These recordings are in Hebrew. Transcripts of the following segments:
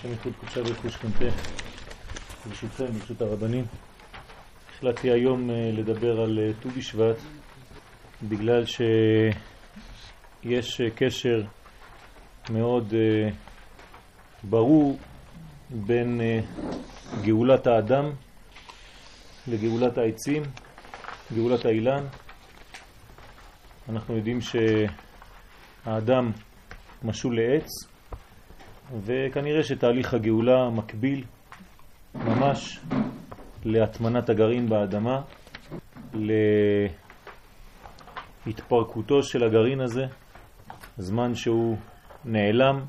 השם ייחוד קודשה ורכוש כנתה, ברשותכם, ברשות הרבנים. החלטתי היום אה, לדבר על אה, ט"ו בשבט, בגלל שיש אה, קשר מאוד ברור בין גאולת האדם לגאולת העצים, גאולת האילן. אנחנו יודעים שהאדם משול לעץ, וכנראה שתהליך הגאולה מקביל ממש להטמנת הגרעין באדמה, להתפרקותו של הגרעין הזה, זמן שהוא נעלם,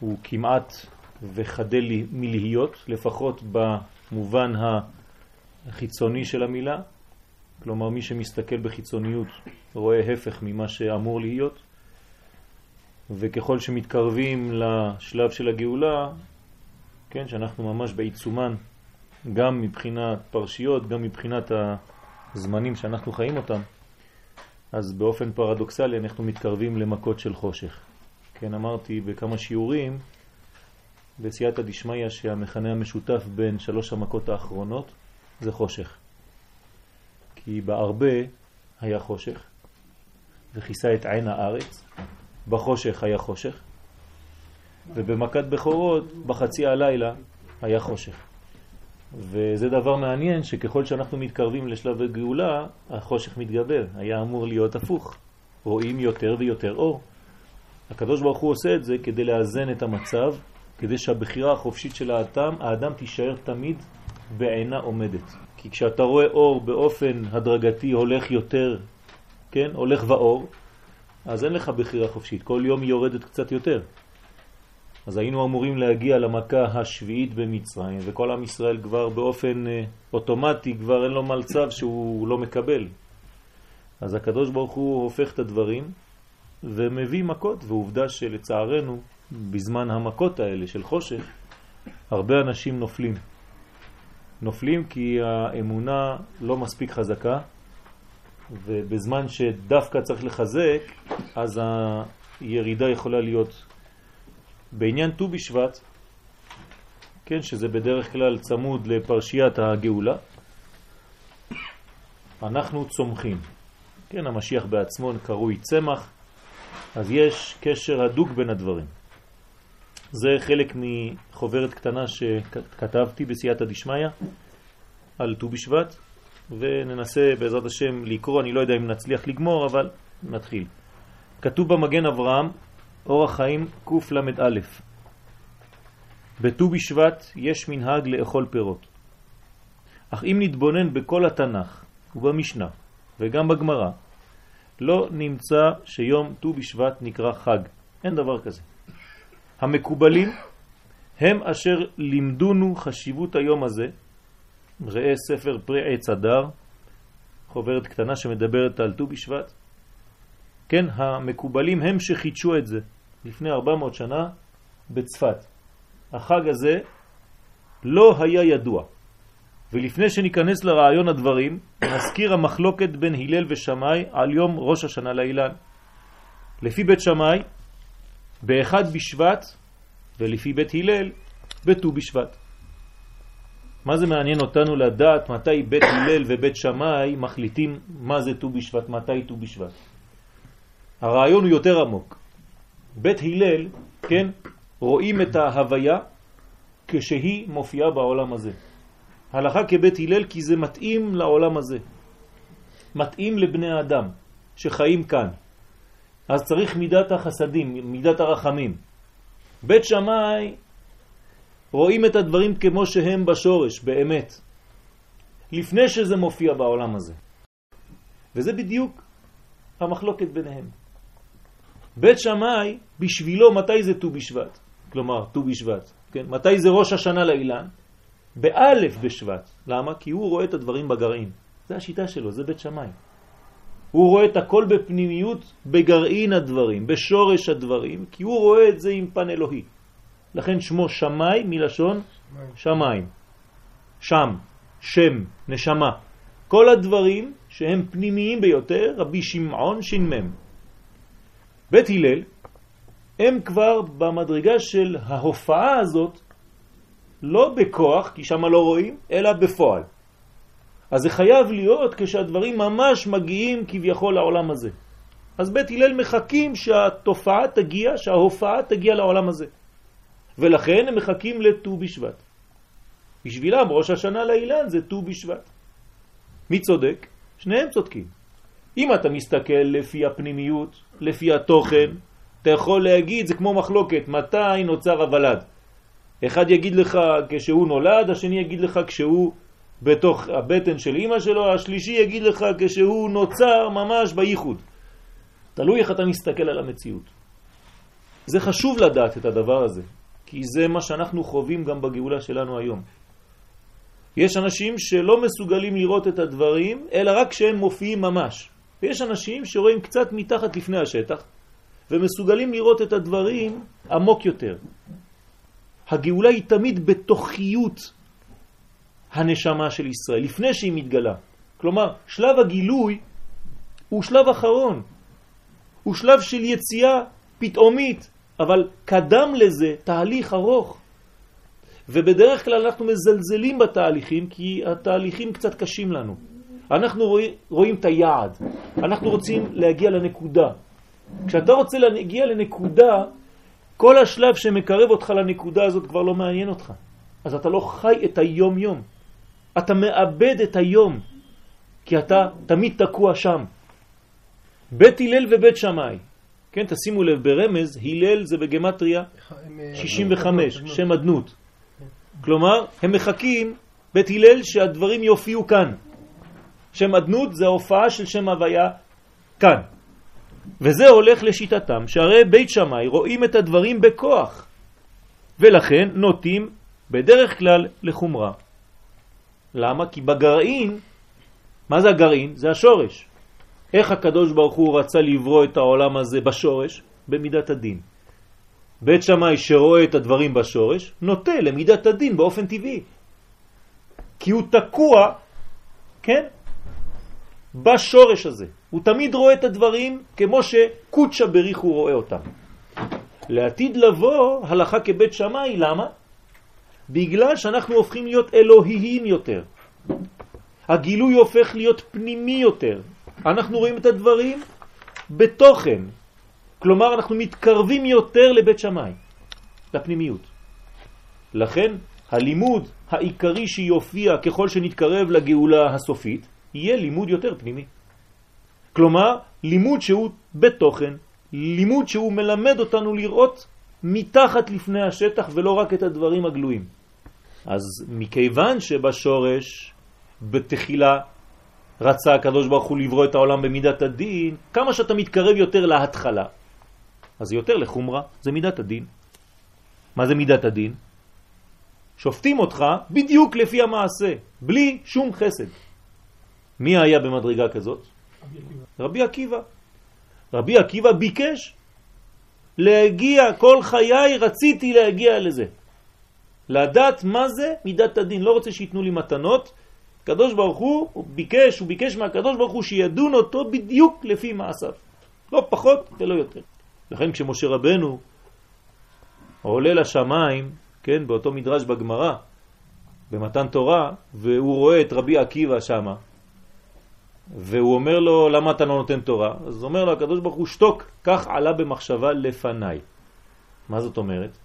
הוא כמעט וחדל מלהיות, לפחות במובן החיצוני של המילה, כלומר מי שמסתכל בחיצוניות רואה הפך ממה שאמור להיות, וככל שמתקרבים לשלב של הגאולה, כן, שאנחנו ממש בעיצומן, גם מבחינת פרשיות, גם מבחינת הזמנים שאנחנו חיים אותם, אז באופן פרדוקסלי אנחנו מתקרבים למכות של חושך. כן, אמרתי בכמה שיעורים בסייעתא דשמיא שהמכנה המשותף בין שלוש המכות האחרונות זה חושך. כי בהרבה היה חושך וכיסה את עין הארץ, בחושך היה חושך, ובמכת בכורות בחצי הלילה היה חושך. וזה דבר מעניין שככל שאנחנו מתקרבים לשלב הגאולה, החושך מתגבר. היה אמור להיות הפוך. רואים יותר ויותר אור. הקדוש ברוך הוא עושה את זה כדי לאזן את המצב, כדי שהבחירה החופשית של האדם, האדם תישאר תמיד בעינה עומדת. כי כשאתה רואה אור באופן הדרגתי הולך יותר, כן, הולך ואור, אז אין לך בחירה חופשית, כל יום היא יורדת קצת יותר. אז היינו אמורים להגיע למכה השביעית במצרים, וכל עם ישראל כבר באופן אה, אוטומטי, כבר אין לו מלצב שהוא לא מקבל. אז הקדוש ברוך הוא הופך את הדברים ומביא מכות, ועובדה שלצערנו, בזמן המכות האלה של חושך, הרבה אנשים נופלים. נופלים כי האמונה לא מספיק חזקה, ובזמן שדווקא צריך לחזק, אז הירידה יכולה להיות. בעניין ט"ו בשבט, כן, שזה בדרך כלל צמוד לפרשיית הגאולה, אנחנו צומחים. כן, המשיח בעצמו קרוי צמח, אז יש קשר הדוק בין הדברים. זה חלק מחוברת קטנה שכתבתי בסייעתא דשמיא על ט"ו בשבט, וננסה בעזרת השם לקרוא, אני לא יודע אם נצליח לגמור, אבל נתחיל. כתוב במגן אברהם, אורח חיים קל"א בט"ו בשבט יש מנהג לאכול פירות. אך אם נתבונן בכל התנ"ך ובמשנה וגם בגמרא, לא נמצא שיום ט"ו בשבט נקרא חג. אין דבר כזה. המקובלים הם אשר לימדונו חשיבות היום הזה ראה ספר פרי עץ הדר, חוברת קטנה שמדברת על ט"ו בשבט. כן, המקובלים הם שחידשו את זה לפני 400 שנה בצפת. החג הזה לא היה ידוע. ולפני שניכנס לרעיון הדברים, נזכיר המחלוקת בין הלל ושמאי על יום ראש השנה לאילן. לפי בית שמאי, באחד בשבט, ולפי בית הלל, בט"ו בשבט. מה זה מעניין אותנו לדעת מתי בית הלל ובית שמאי מחליטים מה זה ט"ו בשבט, מתי ט"ו בשבט? הרעיון הוא יותר עמוק. בית הלל, כן, רואים את ההוויה כשהיא מופיעה בעולם הזה. הלכה כבית הלל כי זה מתאים לעולם הזה. מתאים לבני האדם שחיים כאן. אז צריך מידת החסדים, מידת הרחמים. בית שמאי רואים את הדברים כמו שהם בשורש, באמת, לפני שזה מופיע בעולם הזה. וזה בדיוק המחלוקת ביניהם. בית שמאי, בשבילו מתי זה ט"ו בשבט? כלומר, ט"ו בשבט. כן? מתי זה ראש השנה לאילן? באלף בשבט. למה? כי הוא רואה את הדברים בגרעין. זה השיטה שלו, זה בית שמאי. הוא רואה את הכל בפנימיות, בגרעין הדברים, בשורש הדברים, כי הוא רואה את זה עם פן אלוהי. לכן שמו שמאי מלשון שמיים. שם, שם, נשמה. כל הדברים שהם פנימיים ביותר, רבי שמעון ש"מ. בית הלל, הם כבר במדרגה של ההופעה הזאת, לא בכוח, כי שם לא רואים, אלא בפועל. אז זה חייב להיות כשהדברים ממש מגיעים כביכול לעולם הזה. אז בית הלל מחכים שהתופעה תגיע, שההופעה תגיע לעולם הזה. ולכן הם מחכים לט"ו בשבט. בשבילם ראש השנה לאילן זה ט"ו בשבט. מי צודק? שניהם צודקים. אם אתה מסתכל לפי הפנימיות, לפי התוכן, אתה יכול להגיד, זה כמו מחלוקת, מתי נוצר הוולד. אחד יגיד לך כשהוא נולד, השני יגיד לך כשהוא בתוך הבטן של אמא שלו, השלישי יגיד לך כשהוא נוצר ממש בייחוד. תלוי איך אתה מסתכל על המציאות. זה חשוב לדעת את הדבר הזה, כי זה מה שאנחנו חווים גם בגאולה שלנו היום. יש אנשים שלא מסוגלים לראות את הדברים, אלא רק כשהם מופיעים ממש. ויש אנשים שרואים קצת מתחת לפני השטח, ומסוגלים לראות את הדברים עמוק יותר. הגאולה היא תמיד בתוכיות הנשמה של ישראל, לפני שהיא מתגלה. כלומר, שלב הגילוי הוא שלב אחרון. הוא שלב של יציאה פתאומית, אבל קדם לזה תהליך ארוך. ובדרך כלל אנחנו מזלזלים בתהליכים כי התהליכים קצת קשים לנו. אנחנו רואים, רואים את היעד, אנחנו רוצים להגיע לנקודה. כשאתה רוצה להגיע לנקודה, כל השלב שמקרב אותך לנקודה הזאת כבר לא מעניין אותך. אז אתה לא חי את היום-יום. אתה מאבד את היום, כי אתה תמיד תקוע שם. בית הלל ובית שמאי. כן, תשימו לב, ברמז, הלל זה בגמטריה 65, שם אדנות. כלומר, הם מחכים, בית הלל, שהדברים יופיעו כאן. שם אדנות זה ההופעה של שם הוויה כאן. וזה הולך לשיטתם, שהרי בית שמאי רואים את הדברים בכוח, ולכן נוטים בדרך כלל לחומרה. למה? כי בגרעין, מה זה הגרעין? זה השורש. איך הקדוש ברוך הוא רצה לברוא את העולם הזה בשורש? במידת הדין. בית שמאי שרואה את הדברים בשורש, נוטה למידת הדין באופן טבעי. כי הוא תקוע, כן, בשורש הזה. הוא תמיד רואה את הדברים כמו שקודשה בריך הוא רואה אותם. לעתיד לבוא הלכה כבית שמאי, למה? בגלל שאנחנו הופכים להיות אלוהיים יותר. הגילוי הופך להיות פנימי יותר. אנחנו רואים את הדברים בתוכן. כלומר, אנחנו מתקרבים יותר לבית שמאי, לפנימיות. לכן, הלימוד העיקרי שיופיע ככל שנתקרב לגאולה הסופית, יהיה לימוד יותר פנימי. כלומר, לימוד שהוא בתוכן, לימוד שהוא מלמד אותנו לראות מתחת לפני השטח ולא רק את הדברים הגלויים. אז מכיוון שבשורש, בתחילה, רצה הקדוש ברוך הוא לברוא את העולם במידת הדין, כמה שאתה מתקרב יותר להתחלה, אז יותר לחומרה, זה מידת הדין. מה זה מידת הדין? שופטים אותך בדיוק לפי המעשה, בלי שום חסד. מי היה במדרגה כזאת? רבי עקיבא. רבי עקיבא ביקש להגיע, כל חיי רציתי להגיע לזה. לדעת מה זה מידת הדין. לא רוצה שיתנו לי מתנות. קדוש ברוך הוא, הוא ביקש, הוא ביקש מהקדוש ברוך הוא שידון אותו בדיוק לפי מעשיו. לא פחות ולא יותר. לכן כשמשה רבנו עולה לשמיים, כן, באותו מדרש בגמרא, במתן תורה, והוא רואה את רבי עקיבא שמה, והוא אומר לו, למה אתה לא נותן תורה? אז אומר לו הקדוש ברוך הוא, שתוק, כך עלה במחשבה לפניי. מה זאת אומרת?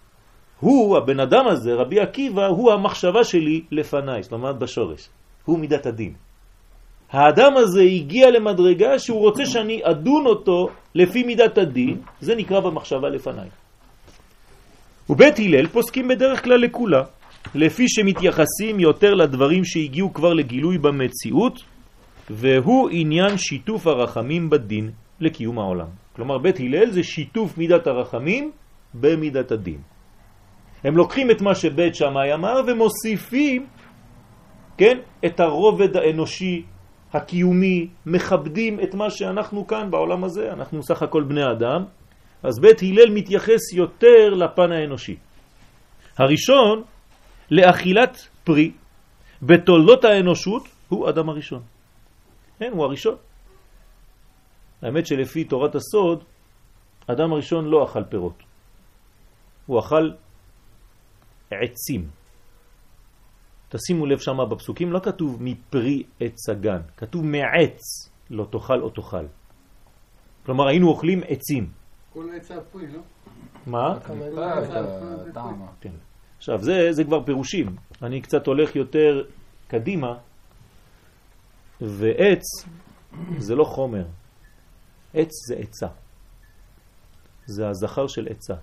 הוא, הבן אדם הזה, רבי עקיבא, הוא המחשבה שלי לפניי, זאת אומרת בשורש. הוא מידת הדין. האדם הזה הגיע למדרגה שהוא רוצה שאני אדון אותו לפי מידת הדין, זה נקרא במחשבה לפניי. ובית הלל פוסקים בדרך כלל לכולה, לפי שמתייחסים יותר לדברים שהגיעו כבר לגילוי במציאות, והוא עניין שיתוף הרחמים בדין לקיום העולם. כלומר, בית הלל זה שיתוף מידת הרחמים במידת הדין. הם לוקחים את מה שבית שמאי אמר ומוסיפים, כן, את הרובד האנושי הקיומי, מכבדים את מה שאנחנו כאן בעולם הזה, אנחנו סך הכל בני אדם, אז בית הלל מתייחס יותר לפן האנושי. הראשון, לאכילת פרי בתולדות האנושות, הוא אדם הראשון. כן, הוא הראשון. האמת שלפי תורת הסוד, אדם הראשון לא אכל פירות. הוא אכל עצים. תשימו לב שם בפסוקים, לא כתוב מפרי עץ הגן, כתוב מעץ לא תאכל או תאכל. כלומר, היינו אוכלים עצים. כל עץ הפרי, לא? מה? כן. עכשיו, זה, זה כבר פירושים. אני קצת הולך יותר קדימה, ועץ זה לא חומר. עץ זה עצה. זה הזכר של עצה.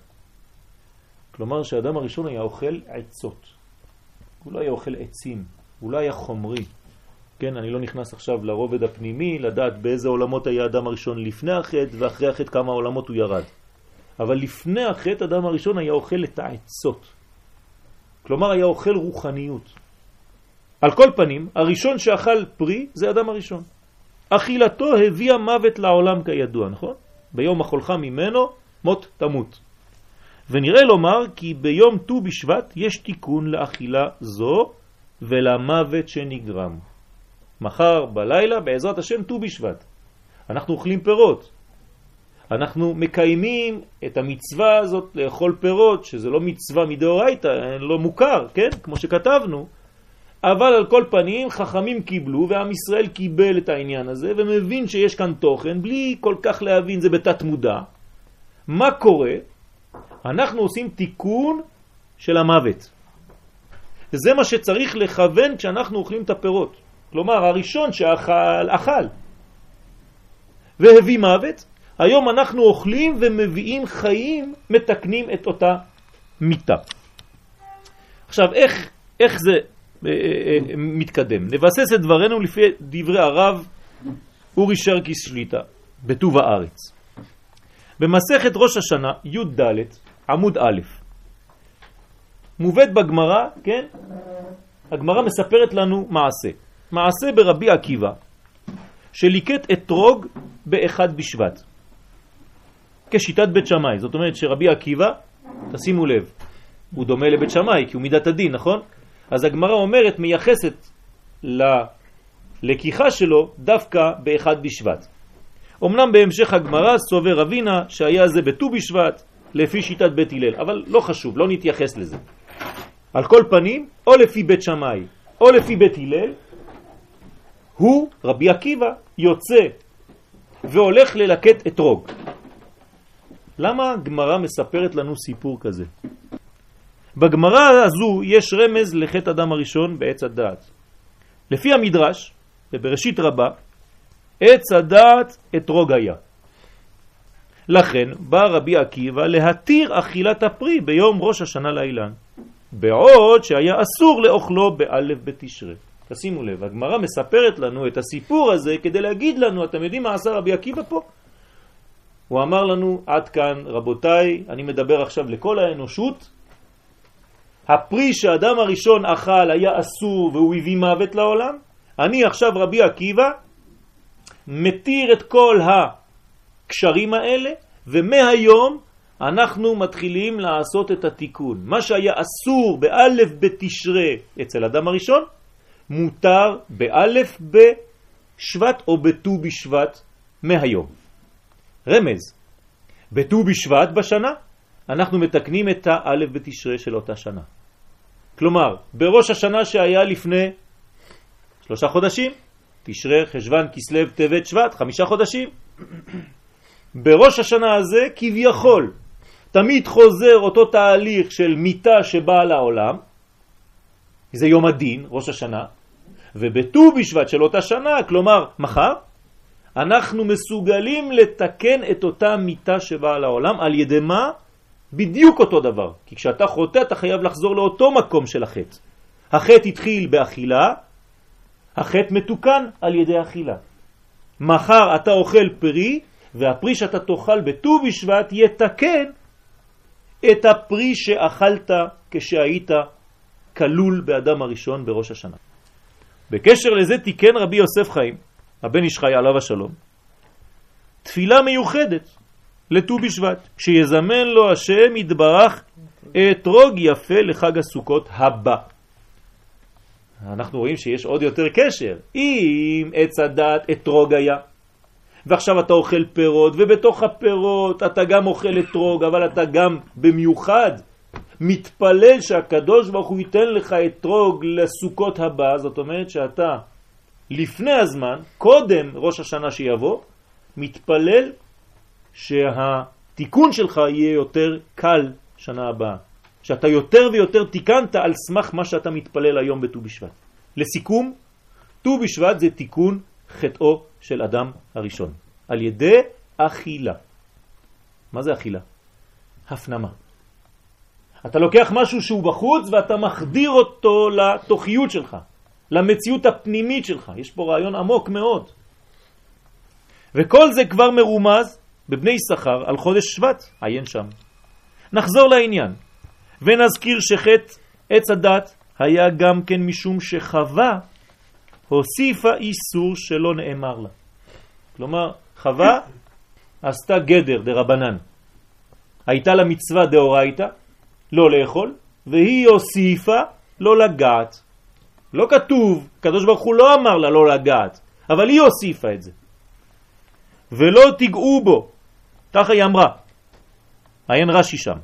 כלומר שהאדם הראשון היה אוכל עצות. הוא לא היה אוכל עצים, הוא לא היה חומרי. כן, אני לא נכנס עכשיו לרובד הפנימי, לדעת באיזה עולמות היה האדם הראשון לפני החטא, ואחרי החטא כמה עולמות הוא ירד. אבל לפני החטא אדם הראשון היה אוכל את העצות. כלומר היה אוכל רוחניות. על כל פנים, הראשון שאכל פרי זה אדם הראשון. אכילתו הביאה מוות לעולם כידוע, נכון? ביום אכולך ממנו מות תמות. ונראה לומר כי ביום ט"ו בשבט יש תיקון לאכילה זו ולמוות שנגרם. מחר בלילה בעזרת השם ט"ו בשבט. אנחנו אוכלים פירות. אנחנו מקיימים את המצווה הזאת לאכול פירות, שזה לא מצווה מדאורייתא, לא מוכר, כן? כמו שכתבנו. אבל על כל פנים חכמים קיבלו ועם ישראל קיבל את העניין הזה ומבין שיש כאן תוכן בלי כל כך להבין, זה בתת מודע. מה קורה? אנחנו עושים תיקון של המוות. זה מה שצריך לכוון כשאנחנו אוכלים את הפירות. כלומר, הראשון שאכל, אכל. והביא מוות, היום אנחנו אוכלים ומביאים חיים, מתקנים את אותה מיטה. עכשיו, איך, איך זה אה, אה, אה, מתקדם? נבסס את דברנו לפי דברי הרב אורי שרקיס שליטה, בטוב הארץ. במסכת ראש השנה, י"ד, עמוד א', מובאת בגמרא, כן? הגמרא מספרת לנו מעשה. מעשה ברבי עקיבא, שליקט אתרוג באחד בשבט. כשיטת בית שמאי. זאת אומרת שרבי עקיבא, תשימו לב, הוא דומה לבית שמאי כי הוא מידת הדין, נכון? אז הגמרא אומרת, מייחסת ללקיחה שלו דווקא באחד בשבט. אמנם בהמשך הגמרא סובר רבינה שהיה זה בט"ו בשבט לפי שיטת בית הלל, אבל לא חשוב, לא נתייחס לזה. על כל פנים, או לפי בית שמאי או לפי בית הלל, הוא, רבי עקיבא, יוצא והולך ללקט אתרוג. למה הגמרא מספרת לנו סיפור כזה? בגמרא הזו יש רמז לחטא אדם הראשון בעץ הדעת. לפי המדרש, בבראשית רבה, עץ הדעת אתרוג היה. לכן בא רבי עקיבא להתיר אכילת הפרי ביום ראש השנה לאילן, בעוד שהיה אסור לאוכלו באלף בתשרה. תשימו לב, הגמרא מספרת לנו את הסיפור הזה כדי להגיד לנו, אתם יודעים מה עשה רבי עקיבא פה? הוא אמר לנו, עד כאן רבותיי, אני מדבר עכשיו לכל האנושות, הפרי שהאדם הראשון אכל היה אסור והוא הביא מוות לעולם, אני עכשיו רבי עקיבא מתיר את כל הקשרים האלה, ומהיום אנחנו מתחילים לעשות את התיקון. מה שהיה אסור באלף בתשרה אצל אדם הראשון, מותר באלף בשבט או בט"ו בשבט מהיום. רמז, בט"ו בשבט בשנה אנחנו מתקנים את האלף בתשרה של אותה שנה. כלומר, בראש השנה שהיה לפני שלושה חודשים, תשרה, חשבן, כסלב, טבת, שבט, חמישה חודשים. בראש השנה הזה כביכול תמיד חוזר אותו תהליך של מיטה שבאה לעולם, זה יום הדין, ראש השנה, ובט"ו בשבט של אותה שנה, כלומר מחר, אנחנו מסוגלים לתקן את אותה מיטה שבאה לעולם על ידי מה? בדיוק אותו דבר. כי כשאתה חוטא אתה חייב לחזור לאותו מקום של החטא. החטא התחיל באכילה, החטא מתוקן על ידי אכילה. מחר אתה אוכל פרי, והפרי שאתה תאכל בט"ו בשבט יתקן את הפרי שאכלת כשהיית כלול באדם הראשון בראש השנה. בקשר לזה תיקן רבי יוסף חיים, הבן איש חי עליו השלום, תפילה מיוחדת לט"ו בשבט, שיזמן לו השם יתברך אתרוג יפה לחג הסוכות הבא. אנחנו רואים שיש עוד יותר קשר. אם עץ הדת אתרוג היה, ועכשיו אתה אוכל פירות, ובתוך הפירות אתה גם אוכל אתרוג, אבל אתה גם במיוחד מתפלל שהקדוש ברוך הוא ייתן לך אתרוג לסוכות הבא, זאת אומרת שאתה לפני הזמן, קודם ראש השנה שיבוא, מתפלל שהתיקון שלך יהיה יותר קל שנה הבאה. שאתה יותר ויותר תיקנת על סמך מה שאתה מתפלל היום בט"ו בשבט. לסיכום, ט"ו בשבט זה תיקון חטאו של אדם הראשון, על ידי אכילה. מה זה אכילה? הפנמה. אתה לוקח משהו שהוא בחוץ ואתה מחדיר אותו לתוכיות שלך, למציאות הפנימית שלך. יש פה רעיון עמוק מאוד. וכל זה כבר מרומז בבני שכר על חודש שבט, עיין שם. נחזור לעניין, ונזכיר שחטא עץ הדת היה גם כן משום שחווה הוסיפה איסור שלא נאמר לה. כלומר, חווה עשתה גדר דרבנן. הייתה לה מצווה דאורייתא, לא לאכול, והיא הוסיפה לא לגעת. לא כתוב, קדוש ברוך הוא לא אמר לה לא לגעת, אבל היא הוסיפה את זה. ולא תיגעו בו, ככה היא אמרה. עיין רש"י שם.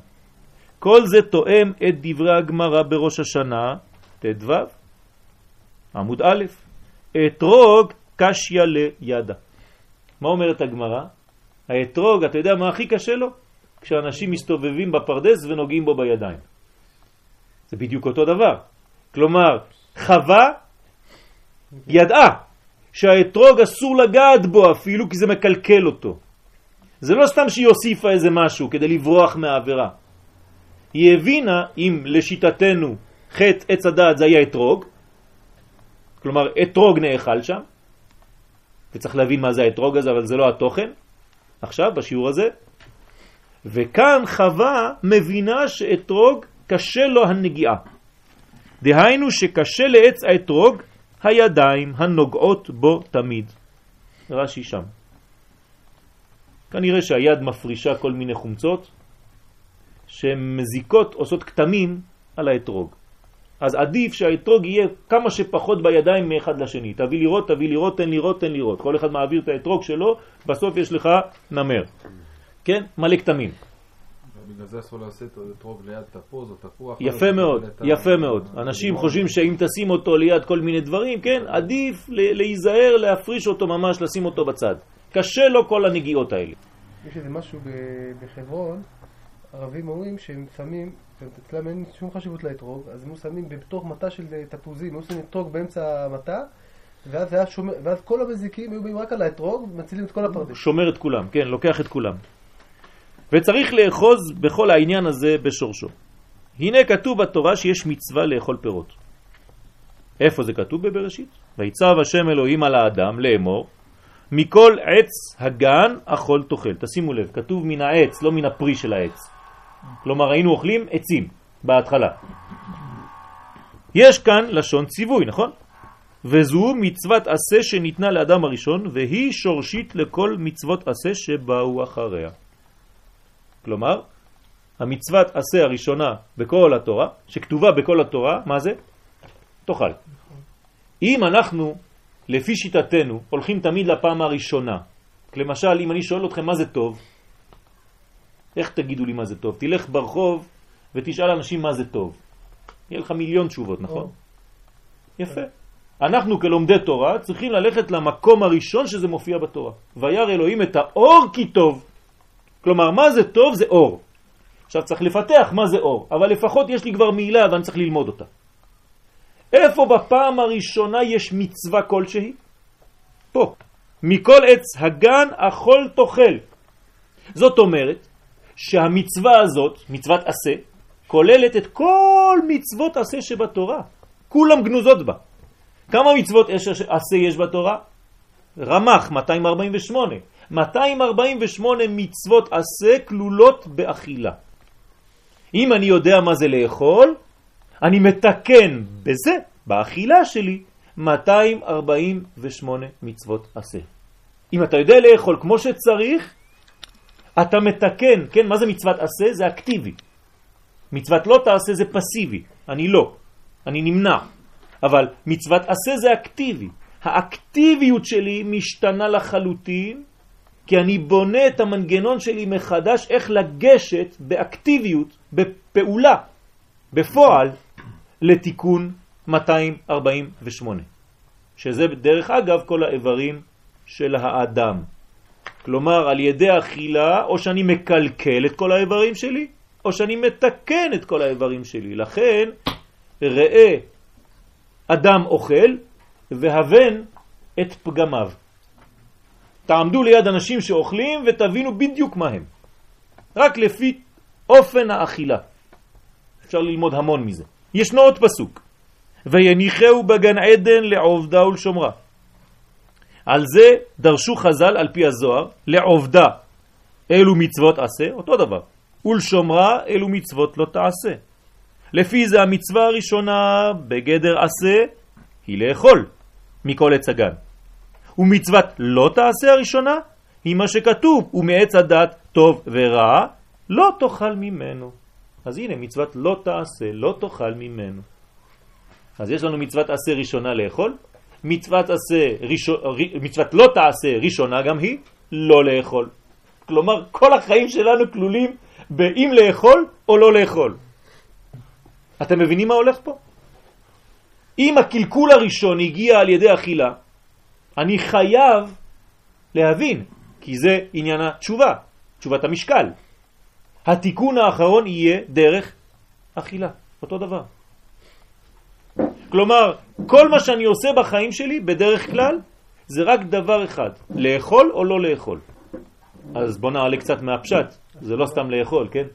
כל זה תואם את דברי הגמרא בראש השנה, ט"ו, עמוד א', אתרוג קשיה לידה. מה אומרת הגמרא? האתרוג, אתה יודע מה הכי קשה לו? כשאנשים מסתובבים בפרדס ונוגעים בו בידיים. זה בדיוק אותו דבר. כלומר, חווה ידעה שהאתרוג אסור לגעת בו אפילו כי זה מקלקל אותו. זה לא סתם שהיא הוסיפה איזה משהו כדי לברוח מהעבירה. היא הבינה אם לשיטתנו חטא עץ הדעת זה היה אתרוג, כלומר אתרוג נאכל שם, וצריך להבין מה זה האתרוג הזה, אבל זה לא התוכן, עכשיו בשיעור הזה, וכאן חווה מבינה שאתרוג קשה לו הנגיעה. דהיינו שקשה לעץ האתרוג הידיים הנוגעות בו תמיד. רש"י שם. כנראה שהיד מפרישה כל מיני חומצות שהן מזיקות, עושות כתמים על האתרוג. אז עדיף שהאתרוג יהיה כמה שפחות בידיים מאחד לשני. תביא לראות, תביא לראות, תן לראות, תן לראות. כל אחד מעביר את האתרוג שלו, בסוף יש לך נמר. כן? מלא כתמים. בגלל זה אסור לעשות אתרוג ליד תפוז או תפוח. יפה מאוד, יפה מאוד. אנשים חושבים שאם תשים אותו ליד כל מיני דברים, כן, עדיף להיזהר, להפריש אותו ממש, לשים אותו בצד. קשה לו כל הנגיעות האלה. יש איזה משהו בחברון, ערבים אומרים שהם שמים, אצלם אין שום חשיבות לאתרוג, אז הם שמים בתוך מטה של תפוזים, הם שמים אתרוג באמצע המטה, ואז, שומר, ואז כל המזיקים היו באים רק על האתרוג, מצילים את כל הפרדס. שומר את כולם, כן, לוקח את כולם. וצריך לאחוז בכל העניין הזה בשורשו. הנה כתוב בתורה שיש מצווה לאכול פירות. איפה זה כתוב בבראשית? ויצב השם אלוהים על האדם לאמור מכל עץ הגן אכול תאכל. תשימו לב, כתוב מן העץ, לא מן הפרי של העץ. כלומר היינו אוכלים עצים בהתחלה. יש כאן לשון ציווי, נכון? וזו מצוות עשה שניתנה לאדם הראשון והיא שורשית לכל מצוות עשה שבאו אחריה. כלומר, המצוות עשה הראשונה בכל התורה, שכתובה בכל התורה, מה זה? תאכל. אם אנחנו, לפי שיטתנו, הולכים תמיד לפעם הראשונה, למשל, אם אני שואל אתכם מה זה טוב, איך תגידו לי מה זה טוב? תלך ברחוב ותשאל אנשים מה זה טוב. יהיה לך מיליון תשובות, נכון? יפה. אנחנו כלומדי תורה צריכים ללכת למקום הראשון שזה מופיע בתורה. וירא אלוהים את האור כי טוב. כלומר, מה זה טוב? זה אור. עכשיו צריך לפתח מה זה אור, אבל לפחות יש לי כבר מילה ואני צריך ללמוד אותה. איפה בפעם הראשונה יש מצווה כלשהי? פה. מכל עץ הגן אכול תאכל. זאת אומרת שהמצווה הזאת, מצוות עשה, כוללת את כל מצוות עשה שבתורה. כולם גנוזות בה. כמה מצוות עשה יש בתורה? רמח 248. 248 מצוות עשה כלולות באכילה. אם אני יודע מה זה לאכול, אני מתקן בזה, באכילה שלי, 248 מצוות עשה. אם אתה יודע לאכול כמו שצריך, אתה מתקן, כן, מה זה מצוות עשה? זה אקטיבי. מצוות לא תעשה זה פסיבי, אני לא, אני נמנע. אבל מצוות עשה זה אקטיבי. האקטיביות שלי משתנה לחלוטין כי אני בונה את המנגנון שלי מחדש איך לגשת באקטיביות, בפעולה, בפועל לתיקון 248, שזה דרך אגב כל האיברים של האדם. כלומר, על ידי אכילה, או שאני מקלקל את כל האיברים שלי, או שאני מתקן את כל האיברים שלי. לכן, ראה אדם אוכל והבן את פגמיו. תעמדו ליד אנשים שאוכלים ותבינו בדיוק מה הם. רק לפי אופן האכילה. אפשר ללמוד המון מזה. ישנו עוד פסוק, ויניחהו בגן עדן לעובדה ולשומרה. על זה דרשו חז"ל על פי הזוהר, לעובדה אלו מצוות עשה, אותו דבר, ולשומרה אלו מצוות לא תעשה. לפי זה המצווה הראשונה בגדר עשה היא לאכול מכל עץ הגן. ומצוות לא תעשה הראשונה היא מה שכתוב, ומעץ הדת טוב ורע לא תאכל ממנו. אז הנה מצוות לא תעשה, לא תאכל ממנו. אז יש לנו מצוות עשה ראשונה לאכול, מצוות, עשה, ראשון, מצוות לא תעשה ראשונה גם היא לא לאכול. כלומר, כל החיים שלנו כלולים באם לאכול או לא לאכול. אתם מבינים מה הולך פה? אם הקלקול הראשון הגיע על ידי אכילה, אני חייב להבין, כי זה עניין התשובה, תשובת המשקל. התיקון האחרון יהיה דרך אכילה, אותו דבר. כלומר, כל מה שאני עושה בחיים שלי, בדרך כלל, זה רק דבר אחד, לאכול או לא לאכול. אז בוא נעלה קצת מהפשט, זה לא סתם לאכול, כן?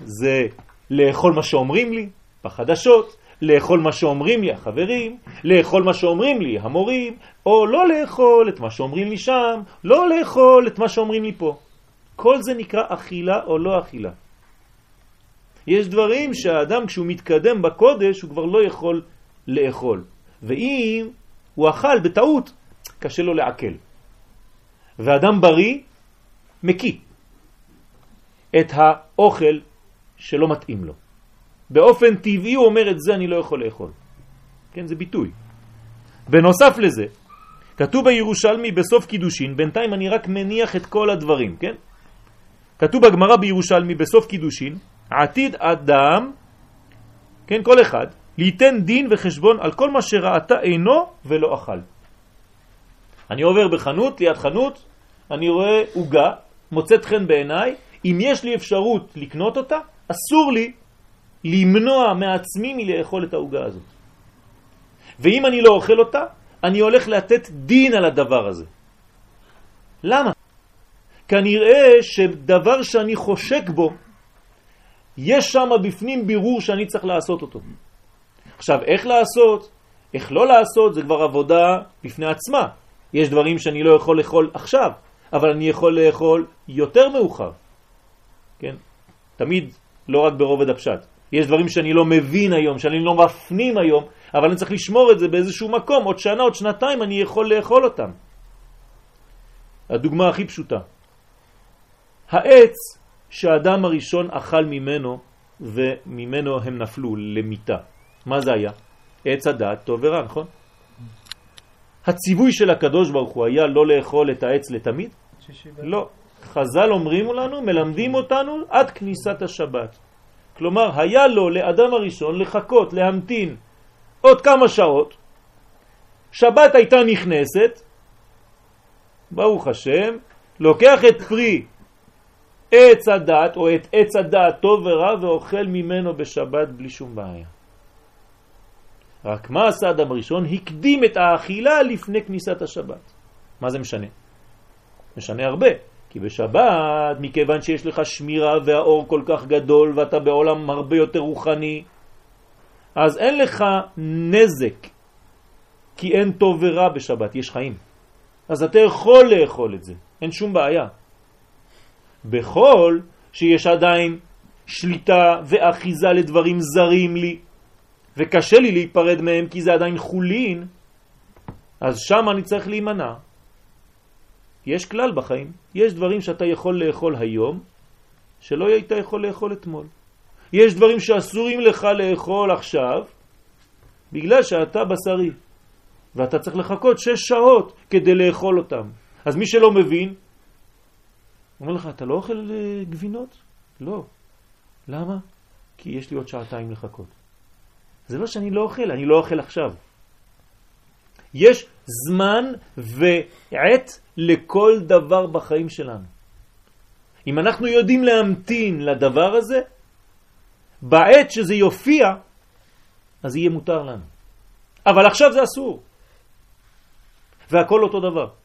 זה לאכול מה שאומרים לי בחדשות, לאכול מה שאומרים לי החברים, לאכול מה שאומרים לי המורים, או לא לאכול את מה שאומרים לי שם, לא לאכול את מה שאומרים לי פה. כל זה נקרא אכילה או לא אכילה. יש דברים שהאדם כשהוא מתקדם בקודש הוא כבר לא יכול לאכול. ואם הוא אכל בטעות, קשה לו לעכל. ואדם בריא מקיא את האוכל שלא מתאים לו. באופן טבעי הוא אומר את זה אני לא יכול לאכול. כן, זה ביטוי. בנוסף לזה, כתוב בירושלמי בסוף קידושין, בינתיים אני רק מניח את כל הדברים, כן? כתוב בגמרא בירושלמי בסוף קידושין, עתיד אדם, כן, כל אחד, ליתן דין וחשבון על כל מה שראתה אינו ולא אכל. אני עובר בחנות, ליד חנות, אני רואה עוגה, מוצאת חן בעיניי, אם יש לי אפשרות לקנות אותה, אסור לי למנוע מעצמי מלאכול את העוגה הזאת. ואם אני לא אוכל אותה, אני הולך לתת דין על הדבר הזה. למה? כנראה שדבר שאני חושק בו, יש שם בפנים בירור שאני צריך לעשות אותו. עכשיו, איך לעשות, איך לא לעשות, זה כבר עבודה בפני עצמה. יש דברים שאני לא יכול לאכול עכשיו, אבל אני יכול לאכול יותר מאוחר. כן? תמיד לא רק ברובד הפשט. יש דברים שאני לא מבין היום, שאני לא מפנים היום, אבל אני צריך לשמור את זה באיזשהו מקום. עוד שנה, עוד שנתיים אני יכול לאכול אותם. הדוגמה הכי פשוטה. העץ שהאדם הראשון אכל ממנו וממנו הם נפלו למיטה. מה זה היה? עץ הדעת טוב ורע, נכון? הציווי של הקדוש ברוך הוא היה לא לאכול את העץ לתמיד? לא. חז"ל אומרים לנו, מלמדים אותנו עד כניסת השבת. כלומר, היה לו לאדם הראשון לחכות, להמתין עוד כמה שעות, שבת הייתה נכנסת, ברוך השם, לוקח את פרי עץ הדת, או את עץ הדת טוב ורע, ואוכל ממנו בשבת בלי שום בעיה. רק מה עשה אדם ראשון? הקדים את האכילה לפני כניסת השבת. מה זה משנה? משנה הרבה, כי בשבת, מכיוון שיש לך שמירה והאור כל כך גדול ואתה בעולם הרבה יותר רוחני, אז אין לך נזק, כי אין טוב ורע בשבת, יש חיים. אז אתה יכול לאכול את זה, אין שום בעיה. בכל שיש עדיין שליטה ואחיזה לדברים זרים לי, וקשה לי להיפרד מהם כי זה עדיין חולין, אז שם אני צריך להימנע. יש כלל בחיים, יש דברים שאתה יכול לאכול היום, שלא היית יכול לאכול אתמול. יש דברים שאסורים לך לאכול עכשיו, בגלל שאתה בשרי, ואתה צריך לחכות שש שעות כדי לאכול אותם. אז מי שלא מבין, אומר לך, אתה לא אוכל אה, גבינות? לא. למה? כי יש לי עוד שעתיים לחכות. זה לא שאני לא אוכל, אני לא אוכל עכשיו. יש זמן ועת לכל דבר בחיים שלנו. אם אנחנו יודעים להמתין לדבר הזה, בעת שזה יופיע, אז יהיה מותר לנו. אבל עכשיו זה אסור. והכל אותו דבר.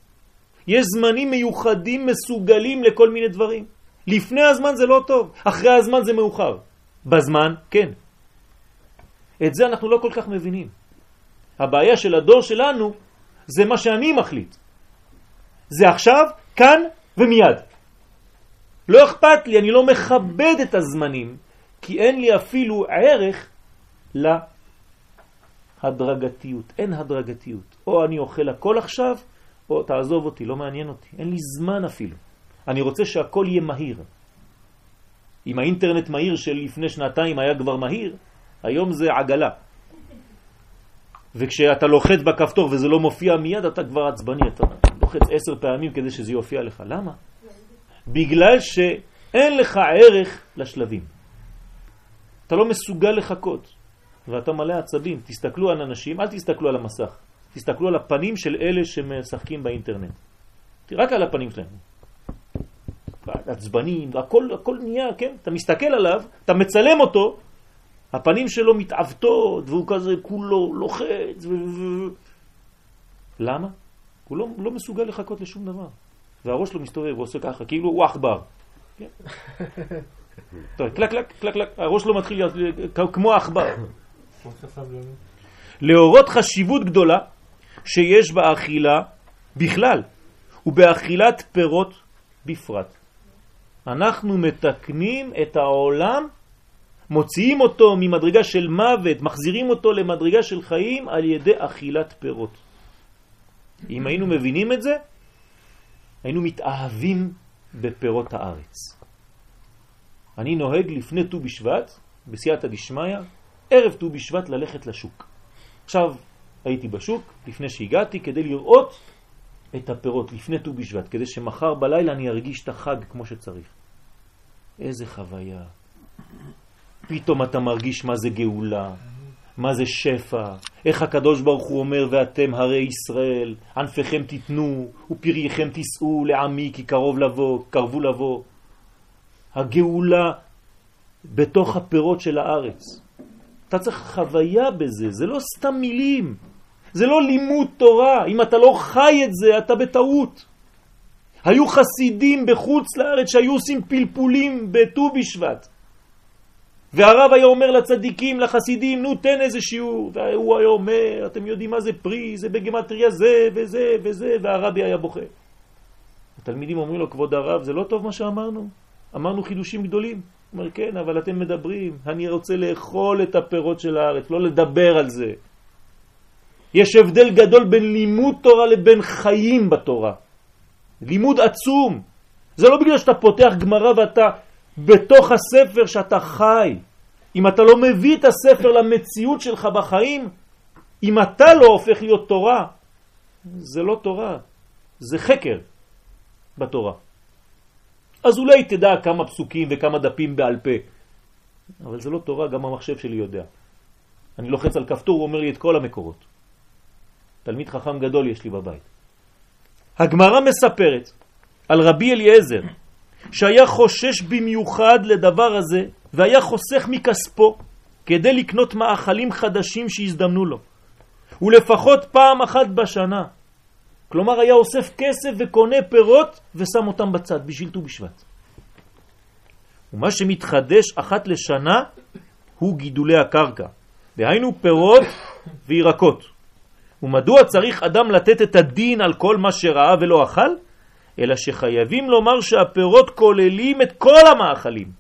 יש זמנים מיוחדים מסוגלים לכל מיני דברים. לפני הזמן זה לא טוב, אחרי הזמן זה מאוחר. בזמן, כן. את זה אנחנו לא כל כך מבינים. הבעיה של הדור שלנו זה מה שאני מחליט. זה עכשיו, כאן ומיד. לא אכפת לי, אני לא מכבד את הזמנים, כי אין לי אפילו ערך להדרגתיות. אין הדרגתיות. או אני אוכל הכל עכשיו, או תעזוב אותי, לא מעניין אותי. אין לי זמן אפילו. אני רוצה שהכל יהיה מהיר. אם האינטרנט מהיר של לפני שנתיים היה כבר מהיר, היום זה עגלה. וכשאתה לוחץ בכפתור וזה לא מופיע מיד, אתה כבר עצבני, אתה לוחץ עשר פעמים כדי שזה יופיע לך. למה? בגלל שאין לך ערך לשלבים. אתה לא מסוגל לחכות, ואתה מלא עצבים. תסתכלו על אנשים, אל תסתכלו על המסך. תסתכלו על הפנים של אלה שמשחקים באינטרנט. רק על הפנים שלהם. עצבנים, הכל, הכל נהיה, כן? אתה מסתכל עליו, אתה מצלם אותו, הפנים שלו מתעוותות, והוא כזה כולו לוחץ. ו... למה? הוא לא, לא מסוגל לחכות לשום דבר. והראש שלו מסתובב, הוא עושה ככה, כאילו הוא עכבר. כן? טוב, קלק, קלק, קלק, קלק, הראש שלו מתחיל להיות כמו עכבר. להורות חשיבות גדולה שיש באכילה בכלל, ובאכילת פירות בפרט. אנחנו מתקנים את העולם, מוציאים אותו ממדרגה של מוות, מחזירים אותו למדרגה של חיים על ידי אכילת פירות. אם היינו מבינים את זה, היינו מתאהבים בפירות הארץ. אני נוהג לפני ט"ו בשבט, בסייעתא דשמיא, ערב ט"ו בשבט ללכת לשוק. עכשיו הייתי בשוק, לפני שהגעתי, כדי לראות את הפירות לפני ט"ו בשבט, כדי שמחר בלילה אני ארגיש את החג כמו שצריך. איזה חוויה. פתאום אתה מרגיש מה זה גאולה, מה זה שפע, איך הקדוש ברוך הוא אומר ואתם הרי ישראל, ענפיכם תיתנו ופרייכם תישאו לעמי כי קרוב לבוא, קרבו לבוא. הגאולה בתוך הפירות של הארץ. אתה צריך חוויה בזה, זה לא סתם מילים, זה לא לימוד תורה, אם אתה לא חי את זה אתה בטעות. היו חסידים בחוץ לארץ שהיו עושים פלפולים בט"ו בשבט. והרב היה אומר לצדיקים, לחסידים, נו תן איזה שיעור. והוא היה אומר, אתם יודעים מה זה פרי, זה בגמטריה זה וזה וזה, והרבי היה בוכה. התלמידים אומרים לו, כבוד הרב, זה לא טוב מה שאמרנו? אמרנו חידושים גדולים. הוא אומר, כן, אבל אתם מדברים, אני רוצה לאכול את הפירות של הארץ, לא לדבר על זה. יש הבדל גדול בין לימוד תורה לבין חיים בתורה. לימוד עצום. זה לא בגלל שאתה פותח גמרא ואתה בתוך הספר שאתה חי. אם אתה לא מביא את הספר למציאות שלך בחיים, אם אתה לא הופך להיות תורה, זה לא תורה, זה חקר בתורה. אז אולי תדע כמה פסוקים וכמה דפים בעל פה, אבל זה לא תורה, גם המחשב שלי יודע. אני לוחץ על כפתור, הוא אומר לי את כל המקורות. תלמיד חכם גדול יש לי בבית. הגמרא מספרת על רבי אליעזר, שהיה חושש במיוחד לדבר הזה, והיה חוסך מכספו כדי לקנות מאכלים חדשים שהזדמנו לו, ולפחות פעם אחת בשנה. כלומר היה אוסף כסף וקונה פירות ושם אותם בצד בשביל ט"ו בשבט. ומה שמתחדש אחת לשנה הוא גידולי הקרקע, דהיינו פירות וירקות. ומדוע צריך אדם לתת את הדין על כל מה שראה ולא אכל? אלא שחייבים לומר שהפירות כוללים את כל המאכלים.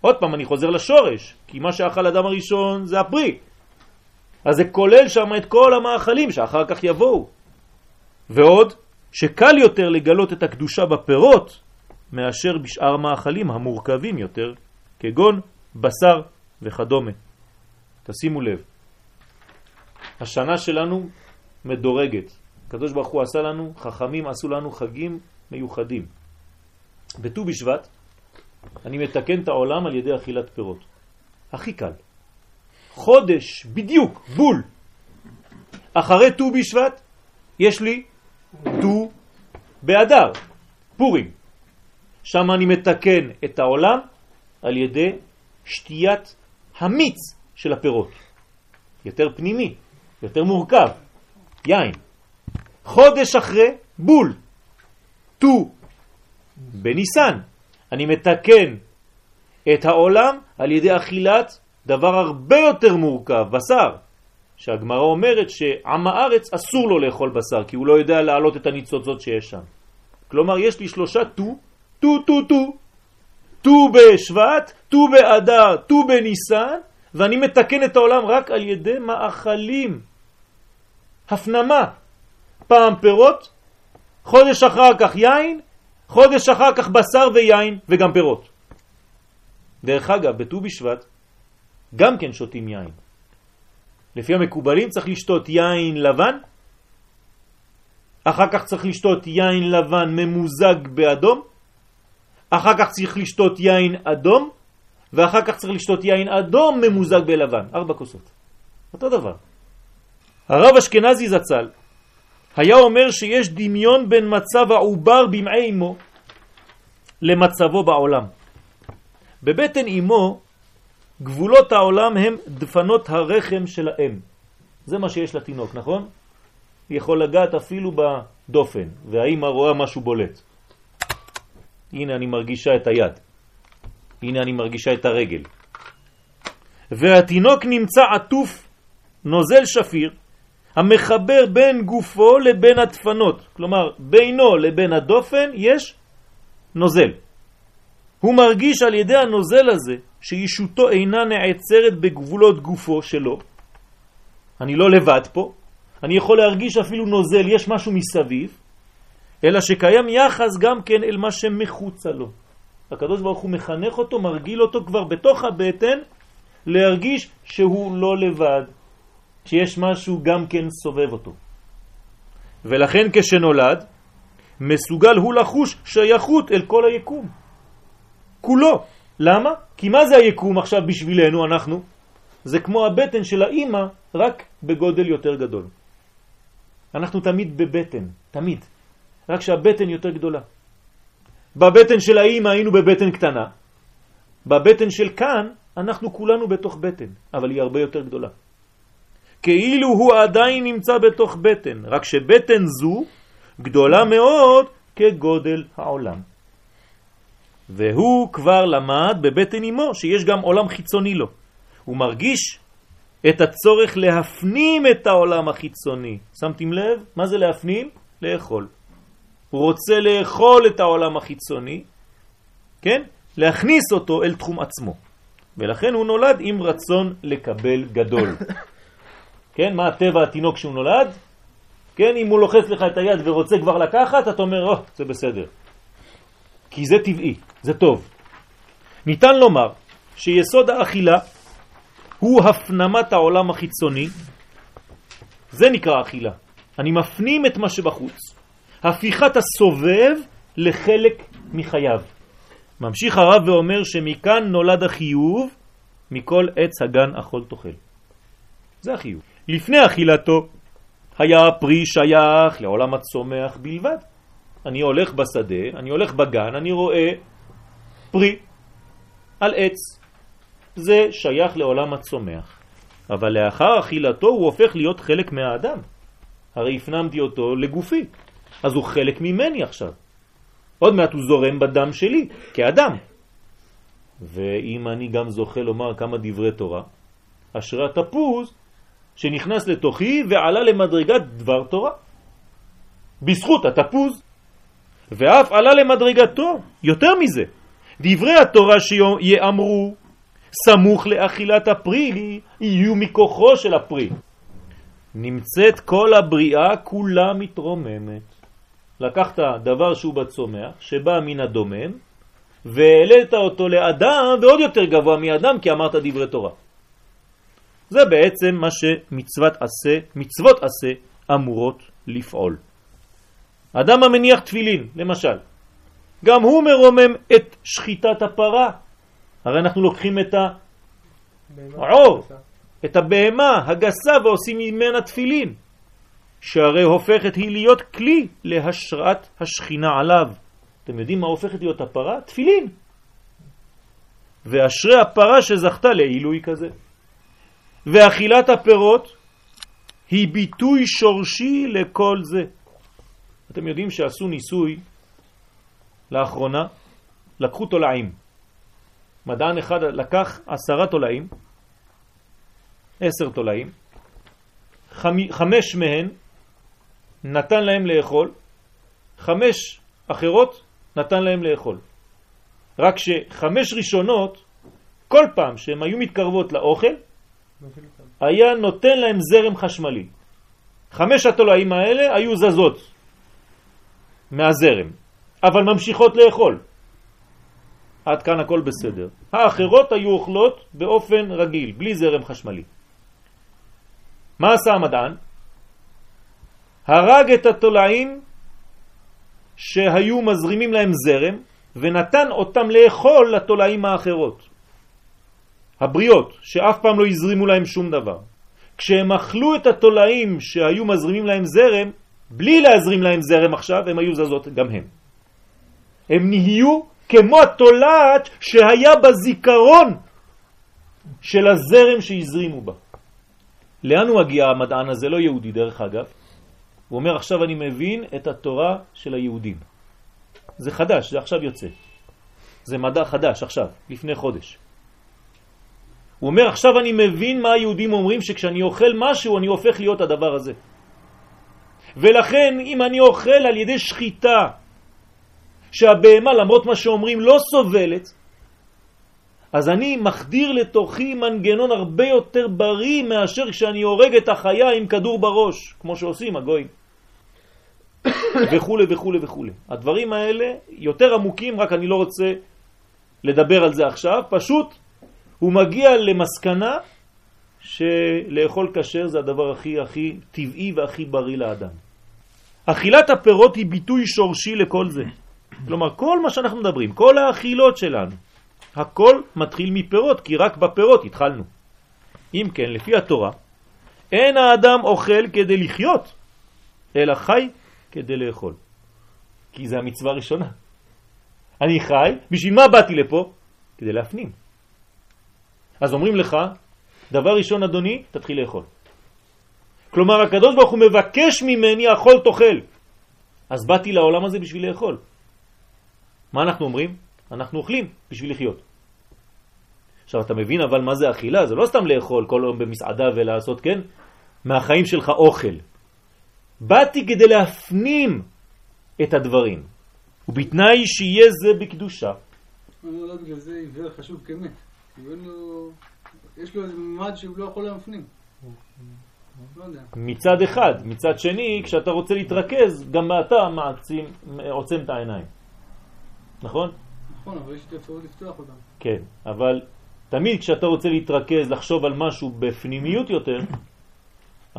עוד פעם, אני חוזר לשורש, כי מה שאכל אדם הראשון זה הפרי. אז זה כולל שם את כל המאכלים שאחר כך יבואו. ועוד, שקל יותר לגלות את הקדושה בפירות מאשר בשאר מאכלים המורכבים יותר, כגון בשר וכדומה. תשימו לב, השנה שלנו מדורגת. הקדוש ברוך הוא עשה לנו, חכמים עשו לנו חגים מיוחדים. בט"ו בשבט אני מתקן את העולם על ידי אכילת פירות. הכי קל. חודש, בדיוק, בול. אחרי ט"ו בשבט יש לי ט"ו באדר, פורים. שם אני מתקן את העולם על ידי שתיית המיץ של הפירות. יותר פנימי, יותר מורכב, יין. חודש אחרי, בול. ט"ו בניסן. אני מתקן את העולם על ידי אכילת דבר הרבה יותר מורכב, בשר. שהגמרא אומרת שעם הארץ אסור לו לאכול בשר, כי הוא לא יודע להעלות את הניצוצות שיש שם. כלומר, יש לי שלושה טו, טו, טו, טו. טו בשבט, טו באדר, טו בניסן, ואני מתקן את העולם רק על ידי מאכלים. הפנמה. פעם פירות, חודש אחר כך יין, חודש אחר כך בשר ויין וגם פירות. דרך אגב, בט"ו בשבט גם כן שותים יין. לפי המקובלים צריך לשתות יין לבן, אחר כך צריך לשתות יין לבן ממוזג באדום, אחר כך צריך לשתות יין אדום, ואחר כך צריך לשתות יין אדום ממוזג בלבן. ארבע כוסות. אותו דבר. הרב אשכנזי זצ"ל היה אומר שיש דמיון בין מצב העובר במעי אמו למצבו בעולם. בבטן אמו גבולות העולם הם דפנות הרחם של האם. זה מה שיש לתינוק, נכון? היא יכול לגעת אפילו בדופן, והאימא רואה משהו בולט. הנה אני מרגישה את היד. הנה אני מרגישה את הרגל. והתינוק נמצא עטוף נוזל שפיר המחבר בין גופו לבין הדפנות. כלומר, בינו לבין הדופן יש נוזל. הוא מרגיש על ידי הנוזל הזה שישותו אינה נעצרת בגבולות גופו שלו. אני לא לבד פה, אני יכול להרגיש אפילו נוזל, יש משהו מסביב, אלא שקיים יחס גם כן אל מה שמחוצה לו. הקדוש ברוך הוא מחנך אותו, מרגיל אותו כבר בתוך הבטן, להרגיש שהוא לא לבד, שיש משהו גם כן סובב אותו. ולכן כשנולד, מסוגל הוא לחוש שייכות אל כל היקום. כולו. למה? כי מה זה היקום עכשיו בשבילנו, אנחנו? זה כמו הבטן של האימא, רק בגודל יותר גדול. אנחנו תמיד בבטן, תמיד. רק שהבטן יותר גדולה. בבטן של האימא היינו בבטן קטנה. בבטן של כאן אנחנו כולנו בתוך בטן, אבל היא הרבה יותר גדולה. כאילו הוא עדיין נמצא בתוך בטן, רק שבטן זו גדולה מאוד כגודל העולם. והוא כבר למד בבטן אמו שיש גם עולם חיצוני לו. הוא מרגיש את הצורך להפנים את העולם החיצוני. שמתם לב? מה זה להפנים? לאכול. הוא רוצה לאכול את העולם החיצוני, כן? להכניס אותו אל תחום עצמו. ולכן הוא נולד עם רצון לקבל גדול. כן, מה הטבע התינוק שהוא נולד? כן, אם הוא לוחץ לך את היד ורוצה כבר לקחת, אתה אומר, או, oh, זה בסדר. כי זה טבעי, זה טוב. ניתן לומר שיסוד האכילה הוא הפנמת העולם החיצוני, זה נקרא אכילה. אני מפנים את מה שבחוץ, הפיכת הסובב לחלק מחייו. ממשיך הרב ואומר שמכאן נולד החיוב, מכל עץ הגן אכול תאכל. זה החיוב. לפני אכילתו היה הפרי שייך לעולם הצומח בלבד. אני הולך בשדה, אני הולך בגן, אני רואה פרי על עץ. זה שייך לעולם הצומח. אבל לאחר אכילתו הוא הופך להיות חלק מהאדם. הרי הפנמתי אותו לגופי, אז הוא חלק ממני עכשיו. עוד מעט הוא זורם בדם שלי, כאדם. ואם אני גם זוכה לומר כמה דברי תורה, אשרי התפוז שנכנס לתוכי ועלה למדרגת דבר תורה. בזכות התפוז. ואף עלה למדרגתו, יותר מזה. דברי התורה שיאמרו סמוך לאכילת הפרי יהיו מכוחו של הפרי. נמצאת כל הבריאה כולה מתרוממת. לקחת דבר שהוא בצומח, שבא מן הדומם, והעלית אותו לאדם ועוד יותר גבוה מאדם כי אמרת דברי תורה. זה בעצם מה שמצוות עשה, מצוות עשה אמורות לפעול. אדם המניח תפילין, למשל, גם הוא מרומם את שחיטת הפרה. הרי אנחנו לוקחים את בהמה עור. גסה. את הבהמה הגסה ועושים ממנה תפילין, שהרי הופכת היא להיות כלי להשראת השכינה עליו. אתם יודעים מה הופכת להיות הפרה? תפילין. ואשרי הפרה שזכתה לעילוי כזה. ואכילת הפירות היא ביטוי שורשי לכל זה. אתם יודעים שעשו ניסוי לאחרונה, לקחו תולעים. מדען אחד לקח עשרה תולעים, עשר תולעים, חמ- חמש מהן נתן להם לאכול, חמש אחרות נתן להם לאכול. רק שחמש ראשונות, כל פעם שהן היו מתקרבות לאוכל. היה נותן להם זרם חשמלי. חמש התולעים האלה היו זזות מהזרם, אבל ממשיכות לאכול. עד כאן הכל בסדר. האחרות היו אוכלות באופן רגיל, בלי זרם חשמלי. מה עשה המדען? הרג את התולעים שהיו מזרימים להם זרם ונתן אותם לאכול לתולעים האחרות. הבריאות, שאף פעם לא הזרימו להם שום דבר. כשהם אכלו את התולעים שהיו מזרימים להם זרם, בלי להזרים להם זרם עכשיו, הם היו זזות גם הם. הם נהיו כמו התולעת שהיה בזיכרון של הזרם שהזרימו בה. לאן הוא מגיע המדען הזה? לא יהודי דרך אגב. הוא אומר עכשיו אני מבין את התורה של היהודים. זה חדש, זה עכשיו יוצא. זה מדע חדש עכשיו, לפני חודש. הוא אומר עכשיו אני מבין מה היהודים אומרים שכשאני אוכל משהו אני הופך להיות הדבר הזה. ולכן אם אני אוכל על ידי שחיטה שהבהמה למרות מה שאומרים לא סובלת, אז אני מחדיר לתוכי מנגנון הרבה יותר בריא מאשר כשאני הורג את החיה עם כדור בראש, כמו שעושים הגויים. וכו' וכו' וכו'. הדברים האלה יותר עמוקים, רק אני לא רוצה לדבר על זה עכשיו, פשוט הוא מגיע למסקנה שלאכול כשר זה הדבר הכי הכי טבעי והכי בריא לאדם. אכילת הפירות היא ביטוי שורשי לכל זה. כלומר, כל מה שאנחנו מדברים, כל האכילות שלנו, הכל מתחיל מפירות, כי רק בפירות התחלנו. אם כן, לפי התורה, אין האדם אוכל כדי לחיות, אלא חי כדי לאכול. כי זה המצווה הראשונה. אני חי, בשביל מה באתי לפה? כדי להפנים. אז אומרים לך, דבר ראשון אדוני, תתחיל לאכול. כלומר, הקדוש ברוך הוא מבקש ממני אכול תאכל. אז באתי לעולם הזה בשביל לאכול. מה אנחנו אומרים? אנחנו אוכלים בשביל לחיות. עכשיו אתה מבין אבל מה זה אכילה? זה לא סתם לאכול כל יום במסעדה ולעשות, כן? מהחיים שלך אוכל. באתי כדי להפנים את הדברים, ובתנאי שיהיה זה בקדושה. לא, לא בגלל זה עיוור חשוב כמת. לו... יש לו איזה ממד שהוא לא יכול להפנים. לא. מצד אחד, מצד שני, כשאתה רוצה להתרכז, גם אתה מעצים, עוצם את העיניים. נכון? נכון, אבל יש את האפשרות לפתוח אותם. כן, אבל תמיד כשאתה רוצה להתרכז, לחשוב על משהו בפנימיות יותר,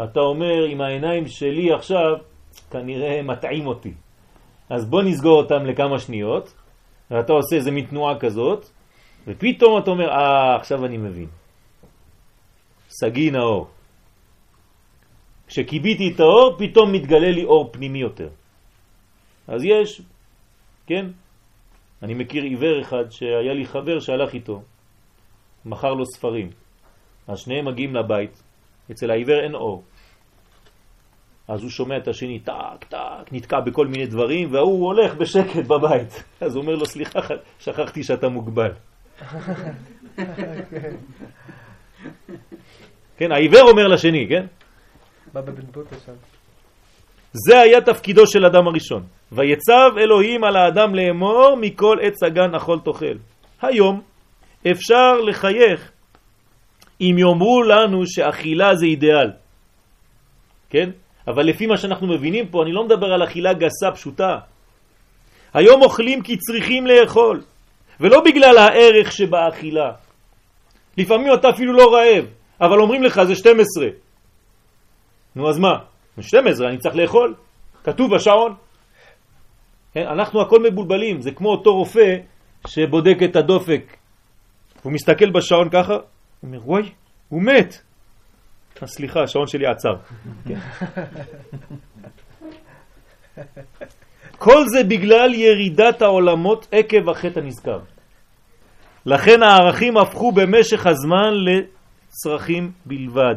אתה אומר, עם העיניים שלי עכשיו, כנראה מטעים אותי. אז בוא נסגור אותם לכמה שניות, ואתה עושה איזה מין תנועה כזאת, ופתאום אתה אומר, אה, עכשיו אני מבין. סגי נאור. כשקיביתי את האור, פתאום מתגלה לי אור פנימי יותר. אז יש, כן? אני מכיר עיוור אחד שהיה לי חבר שהלך איתו, מכר לו ספרים. אז שניהם מגיעים לבית, אצל העיוור אין אור. אז הוא שומע את השני, טק, טק, נתקע בכל מיני דברים, והוא הולך בשקט בבית. אז הוא אומר לו, סליחה, שכחתי שאתה מוגבל. כן, העיוור אומר לשני, כן? זה היה תפקידו של אדם הראשון. ויצב אלוהים על האדם לאמור מכל עץ הגן אכול תאכל. היום אפשר לחייך אם יאמרו לנו שאכילה זה אידיאל. כן? אבל לפי מה שאנחנו מבינים פה, אני לא מדבר על אכילה גסה פשוטה. היום אוכלים כי צריכים לאכול, ולא בגלל הערך שבאכילה. לפעמים אתה אפילו לא רעב, אבל אומרים לך זה 12. נו אז מה? 12, אני צריך לאכול. כתוב בשעון. כן, אנחנו הכל מבולבלים, זה כמו אותו רופא שבודק את הדופק. הוא מסתכל בשעון ככה, הוא אומר, וואי, הוא מת. אה, סליחה, השעון שלי עצר. כן. כל זה בגלל ירידת העולמות עקב החטא הנזכר. לכן הערכים הפכו במשך הזמן לצרכים בלבד.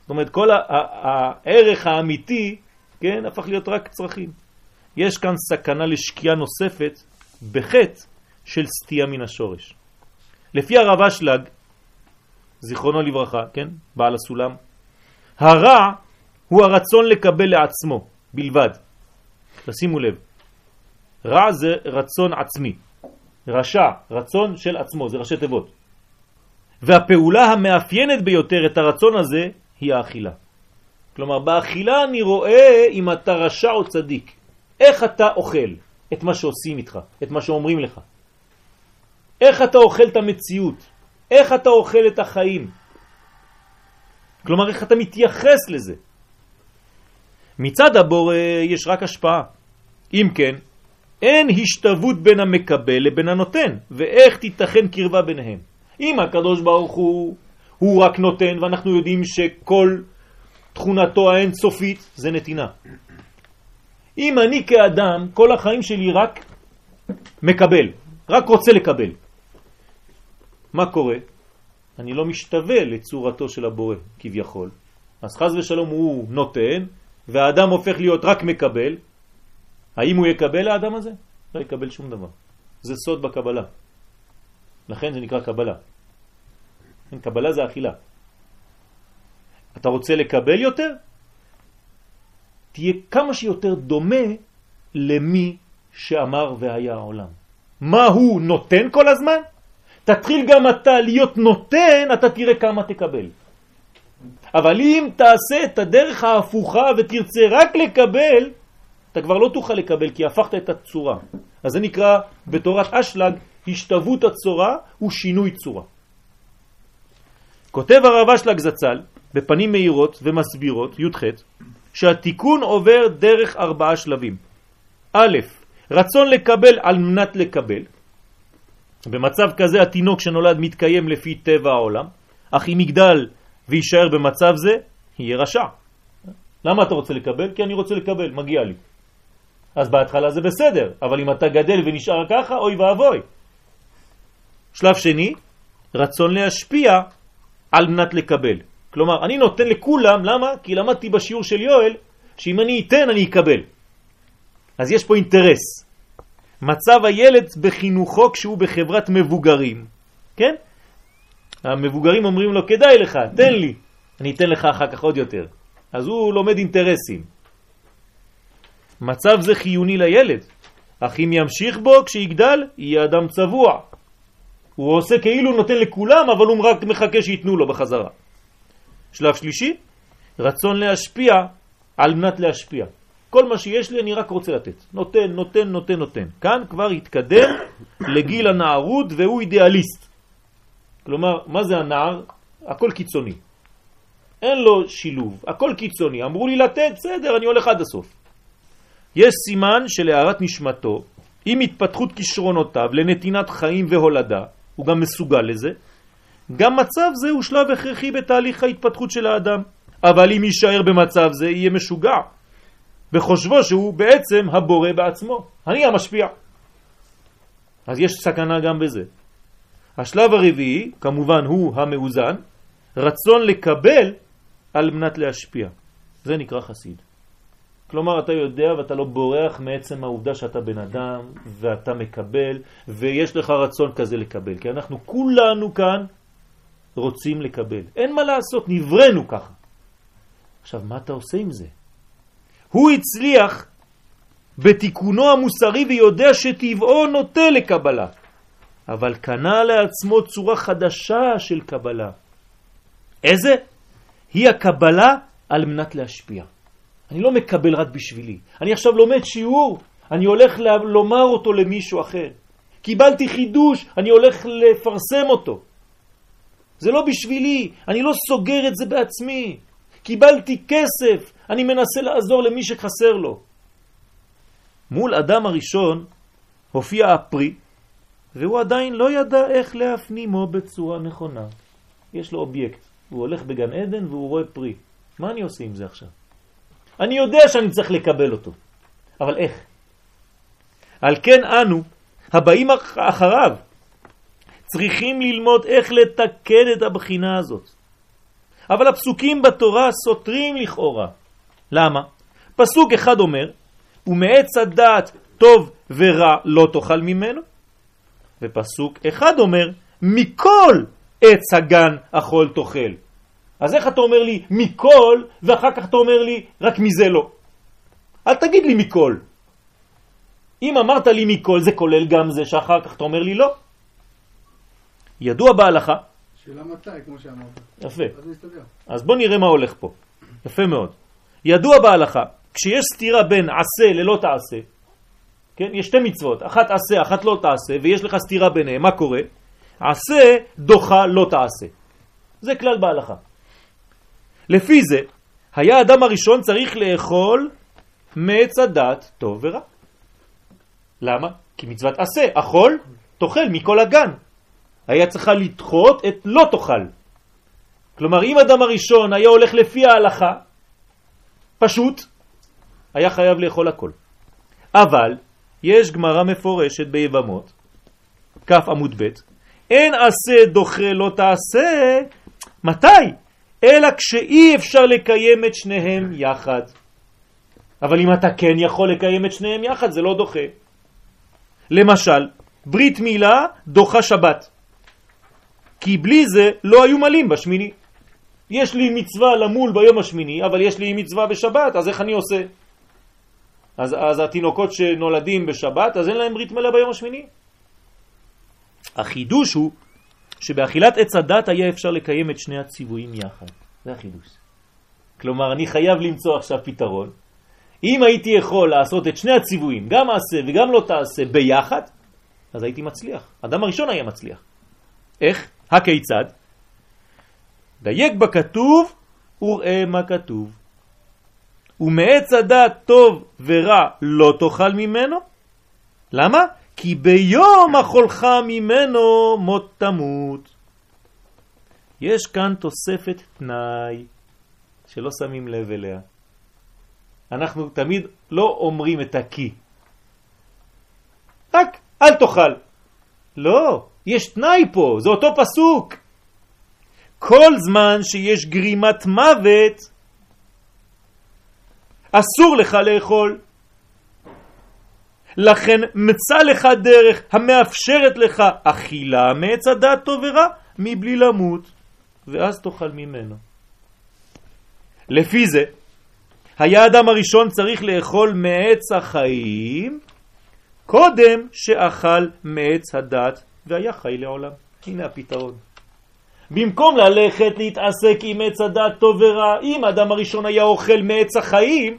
זאת אומרת, כל הערך האמיתי, כן, הפך להיות רק צרכים. יש כאן סכנה לשקיעה נוספת בחטא של סטייה מן השורש. לפי הרב אשלג, זיכרונו לברכה, כן, בעל הסולם, הרע הוא הרצון לקבל לעצמו בלבד. תשימו לב, רע זה רצון עצמי, רשע, רצון של עצמו, זה ראשי תיבות. והפעולה המאפיינת ביותר את הרצון הזה היא האכילה. כלומר, באכילה אני רואה אם אתה רשע או צדיק. איך אתה אוכל את מה שעושים איתך, את מה שאומרים לך. איך אתה אוכל את המציאות, איך אתה אוכל את החיים. כלומר, איך אתה מתייחס לזה. מצד הבורא יש רק השפעה. אם כן, אין השתוות בין המקבל לבין הנותן, ואיך תיתכן קרבה ביניהם. אם הקדוש ברוך הוא, הוא רק נותן, ואנחנו יודעים שכל תכונתו האינסופית זה נתינה. אם אני כאדם, כל החיים שלי רק מקבל, רק רוצה לקבל. מה קורה? אני לא משתווה לצורתו של הבורא, כביכול. אז חז ושלום הוא נותן, והאדם הופך להיות רק מקבל. האם הוא יקבל האדם הזה? לא יקבל שום דבר. זה סוד בקבלה. לכן זה נקרא קבלה. כן, קבלה זה אכילה. אתה רוצה לקבל יותר? תהיה כמה שיותר דומה למי שאמר והיה העולם. מה הוא נותן כל הזמן? תתחיל גם אתה להיות נותן, אתה תראה כמה תקבל. אבל אם תעשה את הדרך ההפוכה ותרצה רק לקבל, אתה כבר לא תוכל לקבל כי הפכת את הצורה. אז זה נקרא בתורת אשלג השתוות הצורה ושינוי צורה. כותב הרב אשלג זצ"ל בפנים מהירות ומסבירות, י"ח, שהתיקון עובר דרך ארבעה שלבים. א', רצון לקבל על מנת לקבל. במצב כזה התינוק שנולד מתקיים לפי טבע העולם, אך אם יגדל ויישאר במצב זה, יהיה רשע. למה אתה רוצה לקבל? כי אני רוצה לקבל, מגיע לי. אז בהתחלה זה בסדר, אבל אם אתה גדל ונשאר ככה, אוי ואבוי. שלב שני, רצון להשפיע על מנת לקבל. כלומר, אני נותן לכולם, למה? כי למדתי בשיעור של יואל, שאם אני אתן, אני אקבל. אז יש פה אינטרס. מצב הילד בחינוכו כשהוא בחברת מבוגרים, כן? המבוגרים אומרים לו, כדאי לך, תן לי, אני אתן לך אחר כך עוד יותר. אז הוא לומד אינטרסים. מצב זה חיוני לילד, אך אם ימשיך בו כשיגדל, יהיה אדם צבוע. הוא עושה כאילו נותן לכולם, אבל הוא רק מחכה שיתנו לו בחזרה. שלב שלישי, רצון להשפיע על מנת להשפיע. כל מה שיש לי אני רק רוצה לתת. נותן, נותן, נותן, נותן. כאן כבר התקדם לגיל הנערות והוא אידיאליסט. כלומר, מה זה הנער? הכל קיצוני. אין לו שילוב, הכל קיצוני. אמרו לי לתת, בסדר, אני הולך עד הסוף. יש סימן של הערת נשמתו, עם התפתחות כישרונותיו לנתינת חיים והולדה, הוא גם מסוגל לזה, גם מצב זה הוא שלב הכרחי בתהליך ההתפתחות של האדם. אבל אם יישאר במצב זה, יהיה משוגע, בחושבו שהוא בעצם הבורא בעצמו. אני המשפיע. אז יש סכנה גם בזה. השלב הרביעי, כמובן הוא המאוזן, רצון לקבל על מנת להשפיע. זה נקרא חסיד. כלומר, אתה יודע ואתה לא בורח מעצם העובדה שאתה בן אדם ואתה מקבל ויש לך רצון כזה לקבל. כי אנחנו כולנו כאן רוצים לקבל. אין מה לעשות, נברנו ככה. עכשיו, מה אתה עושה עם זה? הוא הצליח בתיקונו המוסרי ויודע שטבעו נוטה לקבלה, אבל קנה לעצמו צורה חדשה של קבלה. איזה? היא הקבלה על מנת להשפיע. אני לא מקבל רק בשבילי. אני עכשיו לומד שיעור, אני הולך לומר אותו למישהו אחר. קיבלתי חידוש, אני הולך לפרסם אותו. זה לא בשבילי, אני לא סוגר את זה בעצמי. קיבלתי כסף, אני מנסה לעזור למי שחסר לו. מול אדם הראשון הופיע הפרי והוא עדיין לא ידע איך להפנימו בצורה נכונה. יש לו אובייקט, הוא הולך בגן עדן והוא רואה פרי. מה אני עושה עם זה עכשיו? אני יודע שאני צריך לקבל אותו, אבל איך? על כן אנו, הבאים אחריו, צריכים ללמוד איך לתקן את הבחינה הזאת. אבל הפסוקים בתורה סותרים לכאורה. למה? פסוק אחד אומר, ומעץ הדעת טוב ורע לא תאכל ממנו, ופסוק אחד אומר, מכל עץ הגן אכול תאכל. אז איך אתה אומר לי מכל, ואחר כך אתה אומר לי רק מזה לא? אל תגיד לי מכל. אם אמרת לי מכל, זה כולל גם זה שאחר כך אתה אומר לי לא. ידוע בהלכה. שאלה מתי, כמו שאמרת. יפה. אז. אז בוא נראה מה הולך פה. יפה מאוד. ידוע בהלכה, כשיש סתירה בין עשה ללא תעשה, כן? יש שתי מצוות, אחת עשה, אחת לא תעשה, ויש לך סתירה ביניהם, מה קורה? עשה דוחה לא תעשה. זה כלל בהלכה. לפי זה, היה האדם הראשון צריך לאכול מעץ הדת טוב ורע. למה? כי מצוות עשה, אכול, תאכל מכל הגן. היה צריכה לדחות את לא תאכל. כלומר, אם אדם הראשון היה הולך לפי ההלכה, פשוט, היה חייב לאכול הכל. אבל, יש גמרא מפורשת ביבמות, כף עמוד ב', אין עשה דוחה לא תעשה, מתי? אלא כשאי אפשר לקיים את שניהם יחד. אבל אם אתה כן יכול לקיים את שניהם יחד, זה לא דוחה. למשל, ברית מילה דוחה שבת. כי בלי זה לא היו מלים בשמיני. יש לי מצווה למול ביום השמיני, אבל יש לי מצווה בשבת, אז איך אני עושה? אז, אז התינוקות שנולדים בשבת, אז אין להם ברית מילה ביום השמיני. החידוש הוא שבאכילת עץ הדת היה אפשר לקיים את שני הציוויים יחד. זה החידוש. כלומר, אני חייב למצוא עכשיו פתרון. אם הייתי יכול לעשות את שני הציוויים, גם עשה וגם לא תעשה ביחד, אז הייתי מצליח. אדם הראשון היה מצליח. איך? הכיצד? דייק בכתוב וראה מה כתוב. ומעץ הדעת טוב ורע לא תאכל ממנו. למה? כי ביום אכולך ממנו מות תמות. יש כאן תוספת תנאי שלא שמים לב אליה. אנחנו תמיד לא אומרים את הכי. רק אל תאכל. לא, יש תנאי פה, זה אותו פסוק. כל זמן שיש גרימת מוות, אסור לך לאכול. לכן מצא לך דרך המאפשרת לך אכילה מעץ הדעת טוב ורע מבלי למות, ואז תאכל ממנו. לפי זה, היה אדם הראשון צריך לאכול מעץ החיים קודם שאכל מעץ הדת והיה חי לעולם. הנה הפתרון. במקום ללכת להתעסק עם עץ הדת טוב ורע, אם האדם הראשון היה אוכל מעץ החיים,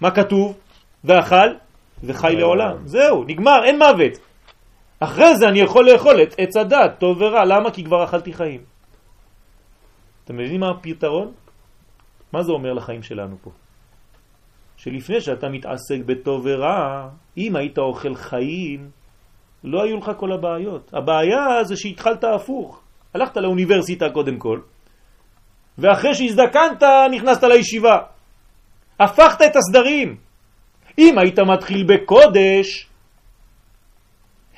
מה כתוב? ואכל וחי לעולם. זהו, נגמר, אין מוות. אחרי זה אני יכול לאכול את עץ הדת טוב ורע. למה? כי כבר אכלתי חיים. אתם מבינים מה הפתרון? מה זה אומר לחיים שלנו פה? שלפני שאתה מתעסק בטוב ורע, אם היית אוכל חיים, לא היו לך כל הבעיות. הבעיה זה שהתחלת הפוך. הלכת לאוניברסיטה קודם כל, ואחרי שהזדקנת נכנסת לישיבה. הפכת את הסדרים. אם היית מתחיל בקודש,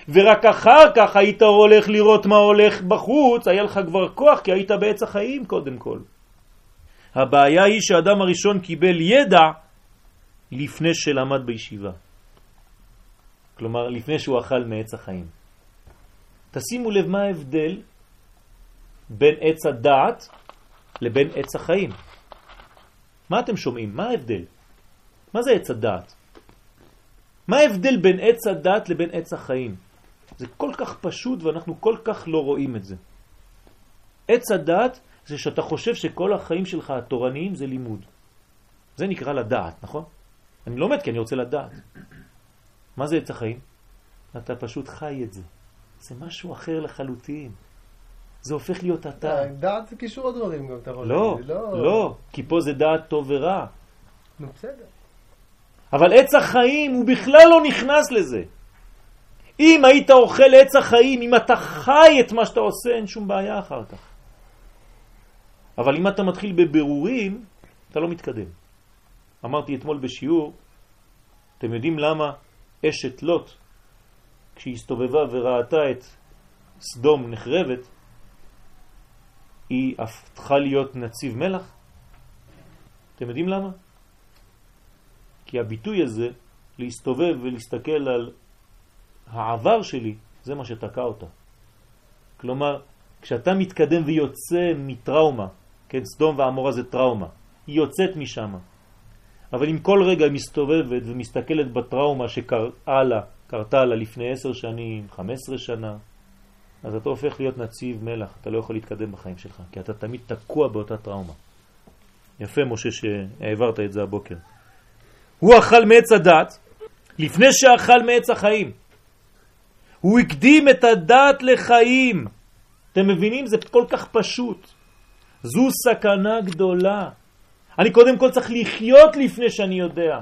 ורק אחר כך היית הולך לראות מה הולך בחוץ, היה לך כבר כוח כי היית בעץ החיים קודם כל. הבעיה היא שהאדם הראשון קיבל ידע לפני שלמד בישיבה. כלומר, לפני שהוא אכל מעץ החיים. תשימו לב מה ההבדל בין עץ הדעת לבין עץ החיים. מה אתם שומעים? מה ההבדל? מה זה עץ הדעת? מה ההבדל בין עץ הדעת לבין עץ החיים? זה כל כך פשוט ואנחנו כל כך לא רואים את זה. עץ הדעת זה שאתה חושב שכל החיים שלך התורניים זה לימוד. זה נקרא לדעת, נכון? אני לומד כי אני רוצה לדעת. מה זה עץ החיים? אתה פשוט חי את זה. זה משהו אחר לחלוטין. זה הופך להיות אתה. אה, דעת זה קישור הדברים גם, אתה יכול לא, להגיד. לא, כי פה זה דעת טוב ורע. נו, בסדר. אבל עץ החיים הוא בכלל לא נכנס לזה. אם היית אוכל עץ החיים, אם אתה חי את מה שאתה עושה, אין שום בעיה אחר כך. אבל אם אתה מתחיל בבירורים, אתה לא מתקדם. אמרתי אתמול בשיעור, אתם יודעים למה אשת לוט, כשהיא הסתובבה וראתה את סדום נחרבת, היא הפכה להיות נציב מלח? אתם יודעים למה? כי הביטוי הזה, להסתובב ולהסתכל על העבר שלי, זה מה שתקע אותה. כלומר, כשאתה מתקדם ויוצא מטראומה, כן, סדום ועמורה זה טראומה, היא יוצאת משם. אבל אם כל רגע מסתובבת ומסתכלת בטראומה שקראה לה, קרתה לה לפני עשר שנים, חמש עשרה שנה, אז אתה הופך להיות נציב מלח, אתה לא יכול להתקדם בחיים שלך, כי אתה תמיד תקוע באותה טראומה. יפה, משה, שהעברת את זה הבוקר. הוא אכל מעץ הדת לפני שאכל מעץ החיים. הוא הקדים את הדת לחיים. אתם מבינים? זה כל כך פשוט. זו סכנה גדולה. אני קודם כל צריך לחיות לפני שאני יודע.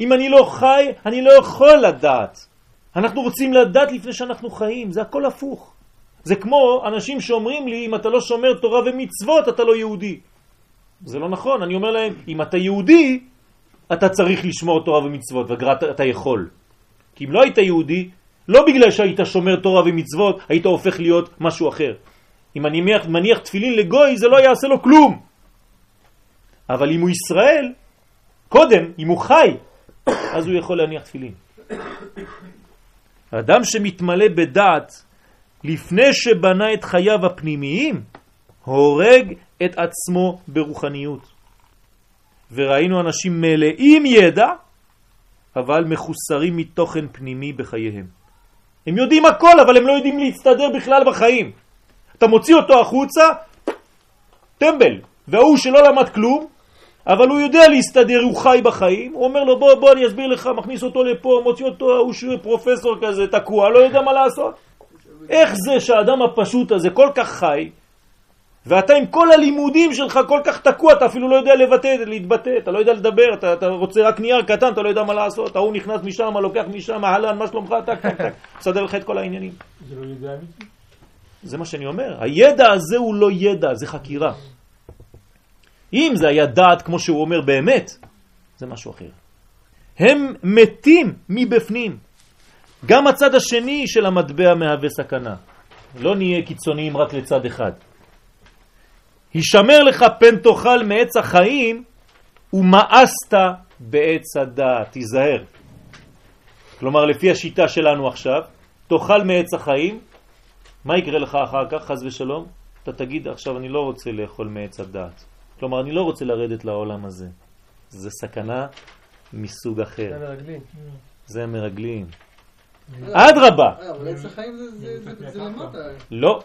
אם אני לא חי, אני לא יכול לדעת. אנחנו רוצים לדעת לפני שאנחנו חיים, זה הכל הפוך. זה כמו אנשים שאומרים לי, אם אתה לא שומר תורה ומצוות, אתה לא יהודי. זה לא נכון, אני אומר להם, אם אתה יהודי, אתה צריך לשמור תורה ומצוות, ואתה יכול. כי אם לא היית יהודי, לא בגלל שהיית שומר תורה ומצוות, היית הופך להיות משהו אחר. אם אני מניח, מניח תפילין לגוי, זה לא יעשה לו כלום. אבל אם הוא ישראל, קודם, אם הוא חי, אז הוא יכול להניח תפילין. אדם שמתמלא בדעת לפני שבנה את חייו הפנימיים, הורג את עצמו ברוחניות. וראינו אנשים מלאים ידע, אבל מחוסרים מתוכן פנימי בחייהם. הם יודעים הכל, אבל הם לא יודעים להסתדר בכלל בחיים. אתה מוציא אותו החוצה, טמבל, והוא שלא למד כלום, אבל הוא יודע להסתדר, הוא חי בחיים, הוא אומר לו בוא, בוא אני אסביר לך, מכניס אותו לפה, מוציא אותו, הוא שהוא פרופסור כזה, תקוע, לא יודע מה לעשות. איך זה שהאדם הפשוט הזה כל כך חי, ואתה עם כל הלימודים שלך כל כך תקוע, אתה אפילו לא יודע לבטא, להתבטא, אתה לא יודע לדבר, אתה, אתה רוצה רק נייר קטן, אתה לא יודע מה לעשות, ההוא נכנס משם, לוקח משם, אהלן, מה שלומך, טק, טק, טק, מסדר לך את כל העניינים. זה לא ידע אמיתי? זה מה שאני אומר, הידע הזה הוא לא ידע, זה חקירה. אם זה היה דעת כמו שהוא אומר באמת, זה משהו אחר. הם מתים מבפנים. גם הצד השני של המטבע מהווה סכנה. לא נהיה קיצוניים רק לצד אחד. הישמר לך פן תאכל מעץ החיים ומאסת בעץ הדעת, תיזהר. כלומר, לפי השיטה שלנו עכשיו, תאכל מעץ החיים, מה יקרה לך אחר כך, חז ושלום? אתה תגיד, עכשיו אני לא רוצה לאכול מעץ הדעת. כלומר, אני לא רוצה לרדת לעולם הזה. זה סכנה מסוג אחר. זה מרגלים. זה המרגלים. אדרבה. אה, אבל עץ החיים זה- למטה. לא.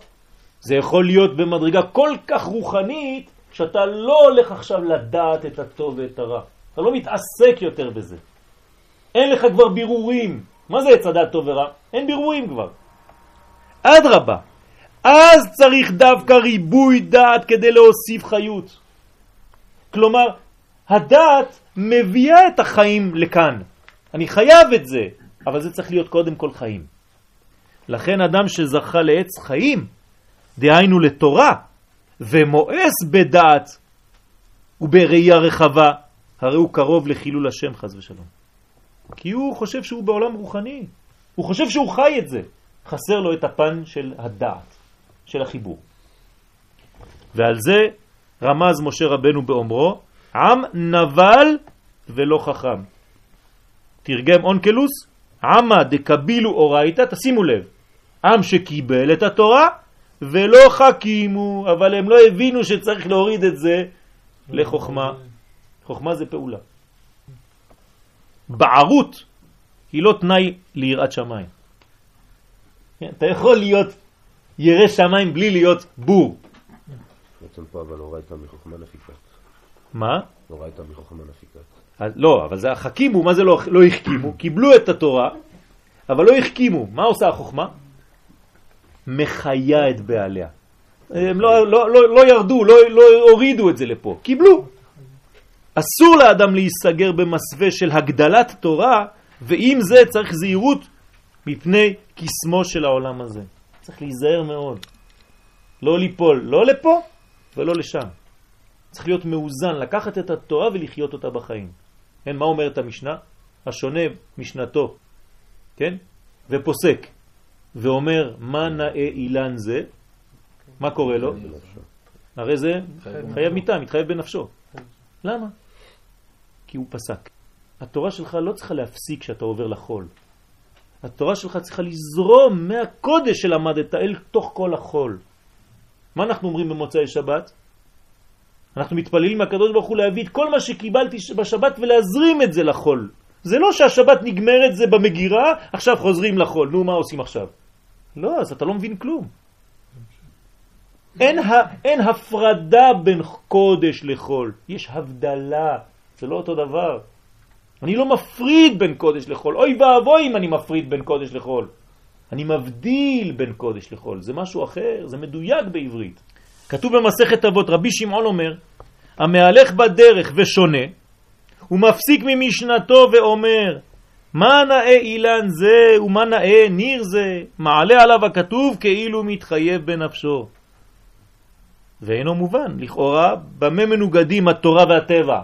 זה יכול להיות במדרגה כל כך רוחנית, שאתה לא הולך עכשיו לדעת את הטוב ואת הרע. אתה לא מתעסק יותר בזה. אין לך כבר בירורים. מה זה עץ הדעת טוב ורע? אין בירורים כבר. אדרבה. אז צריך דווקא ריבוי דעת כדי להוסיף חיות. כלומר, הדעת מביאה את החיים לכאן. אני חייב את זה, אבל זה צריך להיות קודם כל חיים. לכן אדם שזכה לעץ חיים, דהיינו לתורה, ומואס בדעת ובראייה רחבה, הרי הוא קרוב לחילול השם חז ושלום. כי הוא חושב שהוא בעולם רוחני, הוא חושב שהוא חי את זה. חסר לו את הפן של הדעת, של החיבור. ועל זה רמז משה רבנו באומרו, עם נבל ולא חכם. תרגם אונקלוס, עמה דקבילו אורייתא, תשימו לב, עם שקיבל את התורה ולא חכימו, אבל הם לא הבינו שצריך להוריד את זה לחוכמה. חוכמה זה פעולה. בערות היא לא תנאי ליראת שמיים. כן, אתה יכול להיות ירא שמיים בלי להיות בור. בעצם פה אבל לא ראית מחוכמה נפיקת. מה? לא ראית מחוכמה נפיקת. אז לא, אבל זה החכימו, מה זה לא, לא החכימו? קיבלו את התורה, אבל לא החכימו. מה עושה החוכמה? מחיה את בעליה. הם לא, לא, לא, לא ירדו, לא, לא הורידו את זה לפה, קיבלו. אסור לאדם להיסגר במסווה של הגדלת תורה, ועם זה צריך זהירות מפני קסמו של העולם הזה. צריך להיזהר מאוד. לא ליפול, לא לפה ולא לשם. צריך להיות מאוזן, לקחת את התורה ולחיות אותה בחיים. כן, מה אומרת המשנה? השונה משנתו, כן? ופוסק, ואומר מה נאה אילן זה, מה קורה לו? הרי זה חייב מיתה, מתחייב בנפשו. למה? כי הוא פסק. התורה שלך לא צריכה להפסיק כשאתה עובר לחול. התורה שלך צריכה לזרום מהקודש שלמדת אל תוך כל החול. מה אנחנו אומרים במוצאי שבת? אנחנו מתפללים מהקדוש ברוך הוא להביא את כל מה שקיבלתי בשבת ולהזרים את זה לחול. זה לא שהשבת נגמרת זה במגירה, עכשיו חוזרים לחול. נו, מה עושים עכשיו? לא, אז אתה לא מבין כלום. אין, ה, אין הפרדה בין קודש לחול, יש הבדלה, זה לא אותו דבר. אני לא מפריד בין קודש לחול, אוי ואבוי אם אני מפריד בין קודש לחול. אני מבדיל בין קודש לחול, זה משהו אחר, זה מדויק בעברית. כתוב במסכת אבות, רבי שמעון אומר, המהלך בדרך ושונה, הוא מפסיק ממשנתו ואומר, מה נאה אילן זה ומה נאה ניר זה, מעלה עליו הכתוב כאילו מתחייב בנפשו. ואינו מובן, לכאורה, במה מנוגדים התורה והטבע?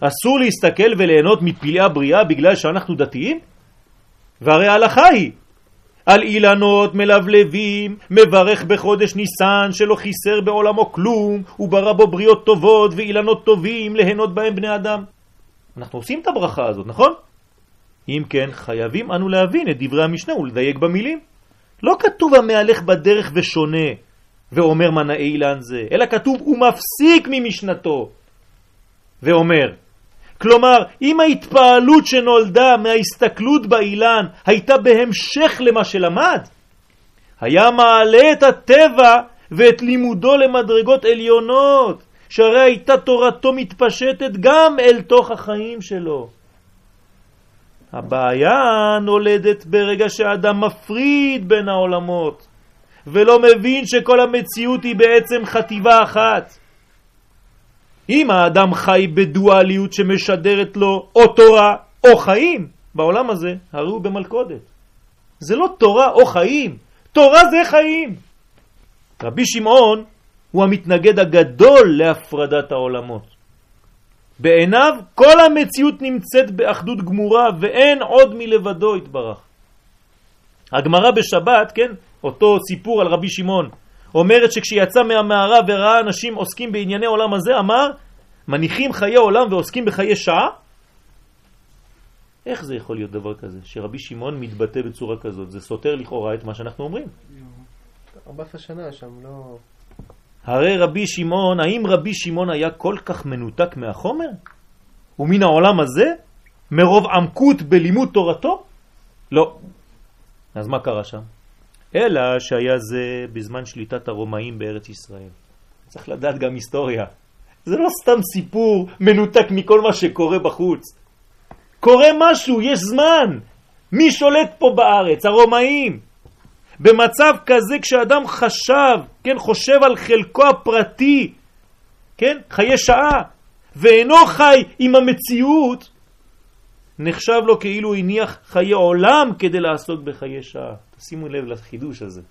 אסור להסתכל וליהנות מפלאי הבריאה בגלל שאנחנו דתיים? והרי ההלכה היא על אילנות מלבלבים, מברך בחודש ניסן שלא חיסר בעולמו כלום, וברא בו בריאות טובות ואילנות טובים ליהנות בהם בני אדם. אנחנו עושים את הברכה הזאת, נכון? אם כן, חייבים אנו להבין את דברי המשנה ולדייק במילים. לא כתוב המהלך בדרך ושונה ואומר מנאי אילן זה, אלא כתוב הוא מפסיק ממשנתו ואומר כלומר, אם ההתפעלות שנולדה מההסתכלות באילן הייתה בהמשך למה שלמד, היה מעלה את הטבע ואת לימודו למדרגות עליונות, שהרי הייתה תורתו מתפשטת גם אל תוך החיים שלו. הבעיה נולדת ברגע שאדם מפריד בין העולמות ולא מבין שכל המציאות היא בעצם חטיבה אחת. אם האדם חי בדואליות שמשדרת לו או תורה או חיים בעולם הזה, הרי הוא במלכודת. זה לא תורה או חיים, תורה זה חיים. רבי שמעון הוא המתנגד הגדול להפרדת העולמות. בעיניו כל המציאות נמצאת באחדות גמורה ואין עוד מלבדו התברך. הגמרא בשבת, כן, אותו סיפור על רבי שמעון, אומרת שכשיצא מהמערה וראה אנשים עוסקים בענייני עולם הזה, אמר, מניחים חיי עולם ועוסקים בחיי שעה? איך זה יכול להיות דבר כזה, שרבי שמעון מתבטא בצורה כזאת? זה סותר לכאורה את מה שאנחנו אומרים. 14 שנה שם, לא... הרי רבי שמעון, האם רבי שמעון היה כל כך מנותק מהחומר? ומן העולם הזה? מרוב עמקות בלימוד תורתו? לא. אז מה קרה שם? אלא שהיה זה בזמן שליטת הרומאים בארץ ישראל. צריך לדעת גם היסטוריה. זה לא סתם סיפור מנותק מכל מה שקורה בחוץ. קורה משהו, יש זמן. מי שולט פה בארץ? הרומאים. במצב כזה כשאדם חשב, כן, חושב על חלקו הפרטי, כן, חיי שעה, ואינו חי עם המציאות, נחשב לו כאילו הניח חיי עולם כדי לעסוק בחיי שעה. שימו לב לחידוש הזה.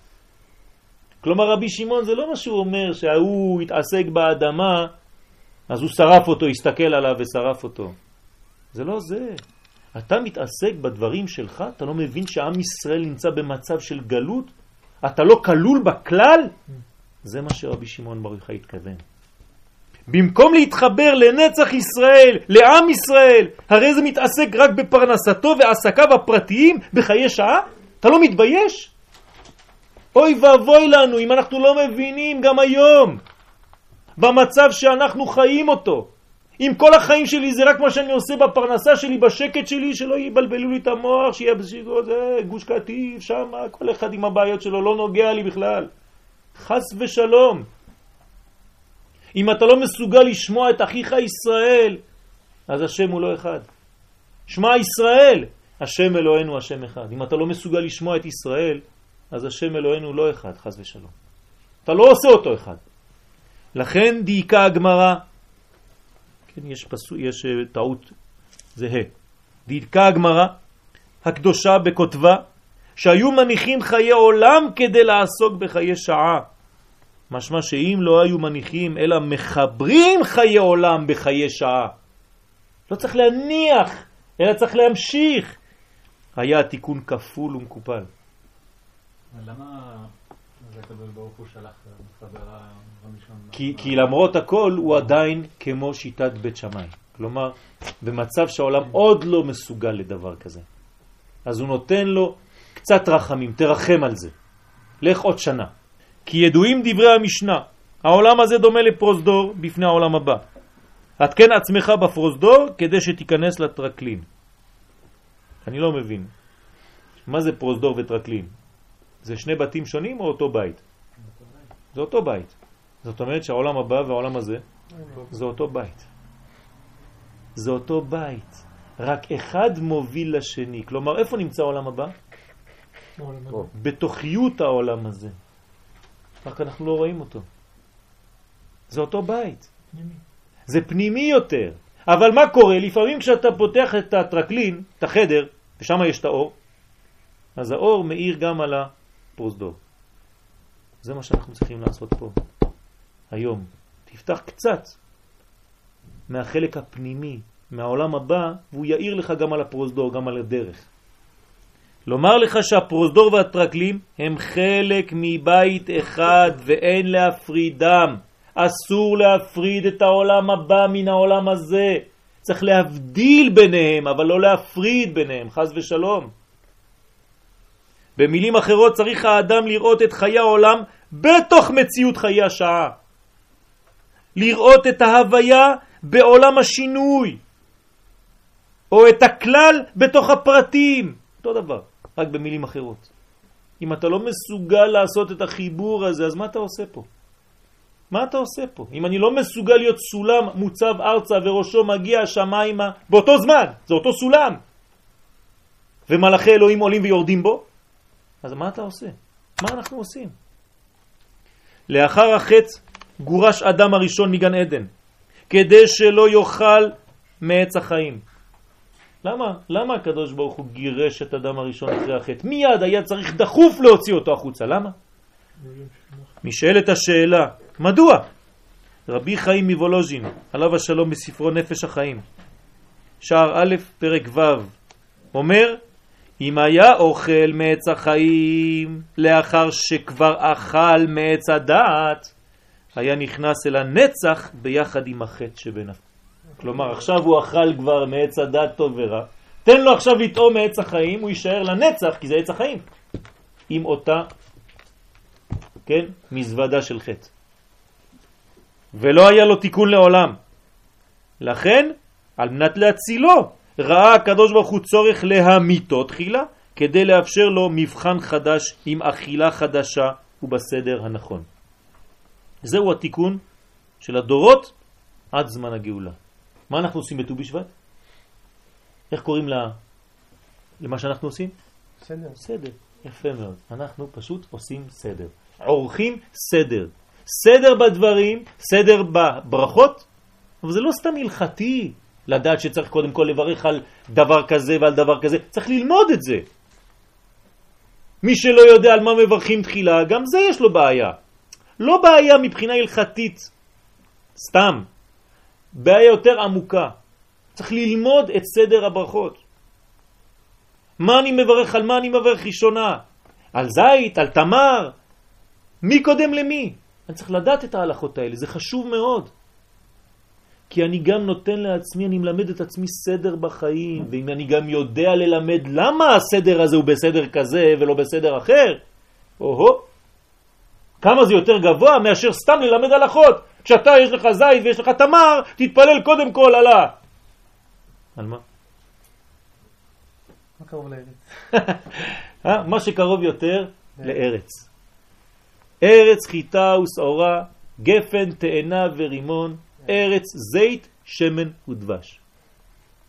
כלומר רבי שמעון זה לא מה שהוא אומר שההוא התעסק באדמה אז הוא שרף אותו, הסתכל עליו ושרף אותו. זה לא זה. אתה מתעסק בדברים שלך, אתה לא מבין שעם ישראל נמצא במצב של גלות? אתה לא כלול בכלל? זה מה שרבי שמעון בר התכוון. במקום להתחבר לנצח ישראל, לעם ישראל, הרי זה מתעסק רק בפרנסתו ועסקיו הפרטיים בחיי שעה? אתה לא מתבייש? אוי ואבוי לנו אם אנחנו לא מבינים גם היום במצב שאנחנו חיים אותו. אם כל החיים שלי זה רק מה שאני עושה בפרנסה שלי, בשקט שלי, שלא יבלבלו לי את המוח, שיהיה בשיגו, זה גוש קטיף, שם, כל אחד עם הבעיות שלו, לא נוגע לי בכלל. חס ושלום. אם אתה לא מסוגל לשמוע את אחיך ישראל, אז השם הוא לא אחד. שמע ישראל, השם אלוהינו השם אחד. אם אתה לא מסוגל לשמוע את ישראל, אז השם אלוהינו לא אחד, חס ושלום. אתה לא עושה אותו אחד. לכן דייקה הגמרא, כן, יש, פסו, יש אה, טעות, זה ה', דייקה הגמרא, הקדושה בכותבה שהיו מניחים חיי עולם כדי לעסוק בחיי שעה. משמע שאם לא היו מניחים אלא מחברים חיי עולם בחיי שעה. לא צריך להניח, אלא צריך להמשיך. היה התיקון כפול ומקופל. למה הקדוש ברוך הוא שלח חברה ראשון? כי, כי למרות הכל הוא עדיין כמו שיטת בית שמאי. כלומר, במצב שהעולם עוד לא מסוגל לדבר כזה. אז הוא נותן לו קצת רחמים, תרחם על זה. לך עוד שנה. כי ידועים דברי המשנה, העולם הזה דומה לפרוזדור בפני העולם הבא. התקן עצמך בפרוזדור כדי שתיכנס לטרקלין. אני לא מבין. מה זה פרוזדור וטרקלין? זה שני בתים שונים או אותו בית? זה אותו בית. זאת אומרת שהעולם הבא והעולם הזה זה אותו בית. זה אותו בית. רק אחד מוביל לשני. כלומר, איפה נמצא העולם הבא? בתוכיות העולם הזה. רק אנחנו לא רואים אותו. זה אותו בית. זה פנימי יותר. אבל מה קורה? לפעמים כשאתה פותח את הטרקלין, את החדר, ושם יש את האור, אז האור מאיר גם על הפרוזדור. זה מה שאנחנו צריכים לעשות פה, היום. תפתח קצת מהחלק הפנימי, מהעולם הבא, והוא יאיר לך גם על הפרוזדור, גם על הדרך. לומר לך שהפרוזדור והטרקלים הם חלק מבית אחד ואין להפרידם. אסור להפריד את העולם הבא מן העולם הזה. צריך להבדיל ביניהם, אבל לא להפריד ביניהם, חז ושלום. במילים אחרות צריך האדם לראות את חיי העולם בתוך מציאות חיי השעה. לראות את ההוויה בעולם השינוי, או את הכלל בתוך הפרטים. אותו דבר, רק במילים אחרות. אם אתה לא מסוגל לעשות את החיבור הזה, אז מה אתה עושה פה? מה אתה עושה פה? אם אני לא מסוגל להיות סולם מוצב ארצה וראשו מגיע השמיימה באותו זמן, זה אותו סולם, ומלאכי אלוהים עולים ויורדים בו, אז מה אתה עושה? מה אנחנו עושים? לאחר החץ גורש אדם הראשון מגן עדן, כדי שלא יאכל מעץ החיים. למה? למה הקדוש ברוך הוא גירש את אדם הראשון אחרי החטא? מיד היה צריך דחוף להוציא אותו החוצה. למה? נשאלת השאלה, מדוע? רבי חיים מוולוז'ין, עליו השלום בספרו נפש החיים, שער א', פרק ו', אומר, אם היה אוכל מעץ החיים לאחר שכבר אכל מעץ הדעת, היה נכנס אל הנצח ביחד עם החטא שבנפשו. כלומר, עכשיו הוא אכל כבר מעץ הדעת טוב ורע, תן לו עכשיו לטעום מעץ החיים, הוא יישאר לנצח, כי זה עץ החיים, עם אותה, כן, מזוודה של חטא. ולא היה לו תיקון לעולם. לכן, על מנת להצילו, ראה הקדוש ברוך הוא צורך להמיתו תחילה, כדי לאפשר לו מבחן חדש עם אכילה חדשה ובסדר הנכון. זהו התיקון של הדורות עד זמן הגאולה. מה אנחנו עושים בט"ו בשבט? איך קוראים לה, למה שאנחנו עושים? בסדר. סדר. יפה מאוד. אנחנו פשוט עושים סדר. עורכים סדר. סדר בדברים, סדר בברכות, אבל זה לא סתם הלכתי לדעת שצריך קודם כל לברך על דבר כזה ועל דבר כזה, צריך ללמוד את זה. מי שלא יודע על מה מברכים תחילה, גם זה יש לו בעיה. לא בעיה מבחינה הלכתית, סתם. בעיה יותר עמוקה. צריך ללמוד את סדר הברכות. מה אני מברך, על מה אני מברך ראשונה? על זית, על תמר? מי קודם למי? אני צריך לדעת את ההלכות האלה, זה חשוב מאוד. כי אני גם נותן לעצמי, אני מלמד את עצמי סדר בחיים, ואם אני גם יודע ללמד למה הסדר הזה הוא בסדר כזה ולא בסדר אחר, או-הו, כמה זה יותר גבוה מאשר סתם ללמד הלכות. כשאתה יש לך זית ויש לך תמר, תתפלל קודם כל על ה... על מה? מה קרוב לארץ? אה? מה שקרוב יותר לארץ. ארץ חיטה ושעורה, גפן, תאנה ורימון, ארץ זית, שמן ודבש.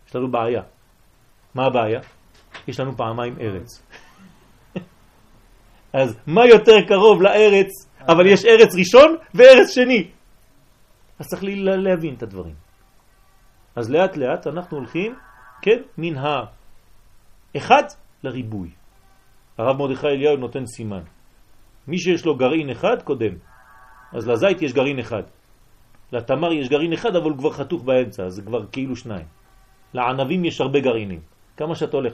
יש לנו בעיה. מה הבעיה? יש לנו פעמיים ארץ. אז מה יותר קרוב לארץ, אבל יש ארץ ראשון וארץ שני. אז צריך לה- להבין את הדברים. אז לאט לאט אנחנו הולכים, כן, מן האחד לריבוי. הרב מרדכי אליהו נותן סימן. מי שיש לו גרעין אחד קודם, אז לזית יש גרעין אחד. לתמר יש גרעין אחד, אבל הוא כבר חתוך באמצע, אז זה כבר כאילו שניים. לענבים יש הרבה גרעינים. כמה שאתה הולך,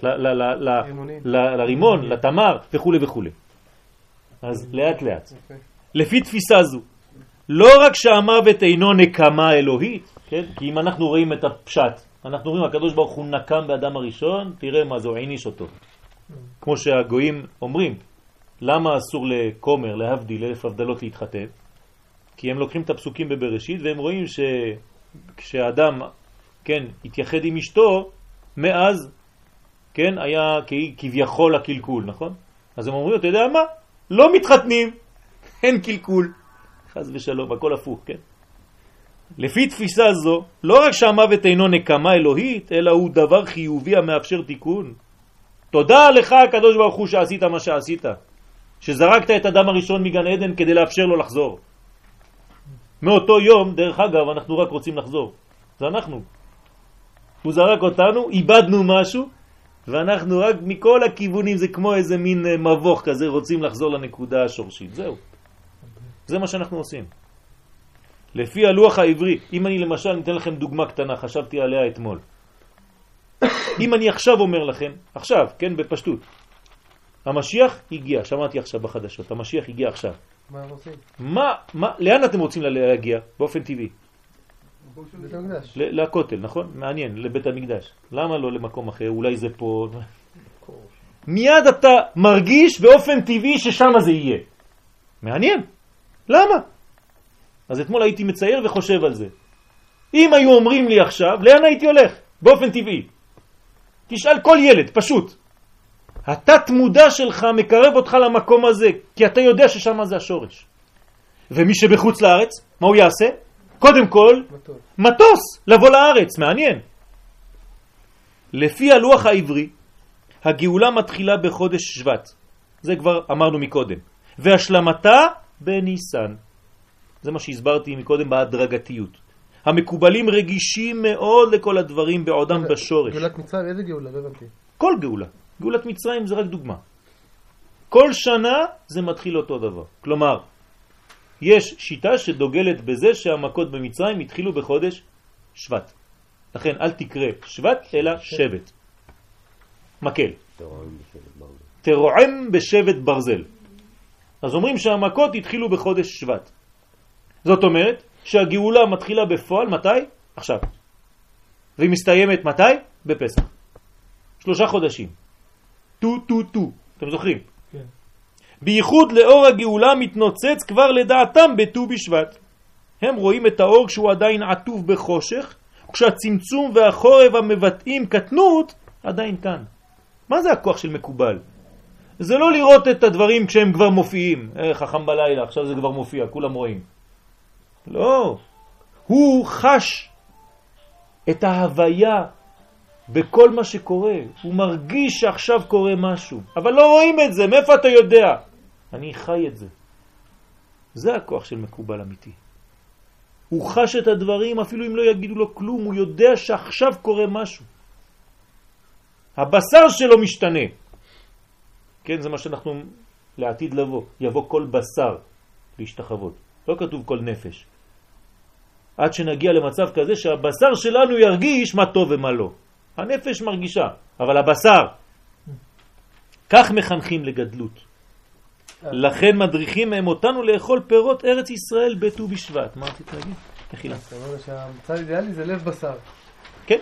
לרימון, לתמר וכו' וכו'. אז לאט לאט. יפה. לפי תפיסה זו, לא רק שהמוות אינו נקמה אלוהית, כן? כי אם אנחנו רואים את הפשט, אנחנו רואים הקדוש ברוך הוא נקם באדם הראשון, תראה מה זה, הוא העניש אותו. כמו שהגויים אומרים, למה אסור לכומר, להבדיל, אלף הבדלות להתחתן? כי הם לוקחים את הפסוקים בבראשית והם רואים שכשאדם, כן, התייחד עם אשתו, מאז, כן, היה כביכול הקלקול, נכון? אז הם אומרים, אתה יודע מה? לא מתחתנים, אין קלקול. חז ושלום, הכל הפוך, כן? לפי תפיסה זו, לא רק שהמוות אינו נקמה אלוהית, אלא הוא דבר חיובי המאפשר תיקון. תודה לך הקדוש ברוך הוא שעשית מה שעשית, שזרקת את אדם הראשון מגן עדן כדי לאפשר לו לחזור. מאותו יום, דרך אגב, אנחנו רק רוצים לחזור. זה אנחנו. הוא זרק אותנו, איבדנו משהו, ואנחנו רק מכל הכיוונים, זה כמו איזה מין אה, מבוך כזה, רוצים לחזור לנקודה השורשית. זהו. זה מה שאנחנו עושים. לפי הלוח העברי, אם אני למשל ניתן לכם דוגמה קטנה, חשבתי עליה אתמול. אם אני עכשיו אומר לכם, עכשיו, כן, בפשטות, המשיח הגיע, שמעתי עכשיו בחדשות, המשיח הגיע עכשיו. מה עושים? מה, מה, לאן אתם רוצים להגיע? באופן טבעי. לכותל, נכון? מעניין, לבית המקדש. למה לא למקום אחר? אולי זה פה... מיד אתה מרגיש באופן טבעי ששם זה יהיה. מעניין. למה? אז אתמול הייתי מצייר וחושב על זה. אם היו אומרים לי עכשיו, לאן הייתי הולך? באופן טבעי. תשאל כל ילד, פשוט. התת מודע שלך מקרב אותך למקום הזה, כי אתה יודע ששם זה השורש. ומי שבחוץ לארץ, מה הוא יעשה? קודם כל, מטוס. מטוס, לבוא לארץ, מעניין. לפי הלוח העברי, הגאולה מתחילה בחודש שבט, זה כבר אמרנו מקודם, והשלמתה בניסן. זה מה שהסברתי מקודם בהדרגתיות. המקובלים רגישים מאוד לכל הדברים בעודם בשורש. גאולת מצרים, איזה גאולה? לא הבנתי. כל גאולה. גאולת מצרים זה רק דוגמה. כל שנה זה מתחיל אותו דבר. כלומר, יש שיטה שדוגלת בזה שהמכות במצרים התחילו בחודש שבט. לכן אל תקרא שבט אלא שבט. מקל. תרועם בשבט ברזל. אז אומרים שהמכות התחילו בחודש שבט. זאת אומרת שהגאולה מתחילה בפועל מתי? עכשיו. והיא מסתיימת מתי? בפסח. שלושה חודשים. טו טו טו. אתם זוכרים? בייחוד לאור הגאולה מתנוצץ כבר לדעתם בטו בשבט. הם רואים את האור כשהוא עדיין עטוב בחושך, כשהצמצום והחורב המבטאים קטנות עדיין כאן. מה זה הכוח של מקובל? זה לא לראות את הדברים כשהם כבר מופיעים. אה, חכם בלילה, עכשיו זה כבר מופיע, כולם רואים. לא. הוא חש את ההוויה בכל מה שקורה. הוא מרגיש שעכשיו קורה משהו, אבל לא רואים את זה. מאיפה אתה יודע? אני חי את זה. זה הכוח של מקובל אמיתי. הוא חש את הדברים אפילו אם לא יגידו לו כלום, הוא יודע שעכשיו קורה משהו. הבשר שלו משתנה. כן, זה מה שאנחנו לעתיד לבוא. יבוא כל בשר להשתחוות. לא כתוב כל נפש. עד שנגיע למצב כזה שהבשר שלנו ירגיש מה טוב ומה לא. הנפש מרגישה, אבל הבשר. כך מחנכים לגדלות. לכן מדריכים הם אותנו לאכול פירות ארץ ישראל בט"ו בשבט. מה רצית להגיד? מחילה. אתה אומר שהמצב האידיאלי זה לב בשר. כן,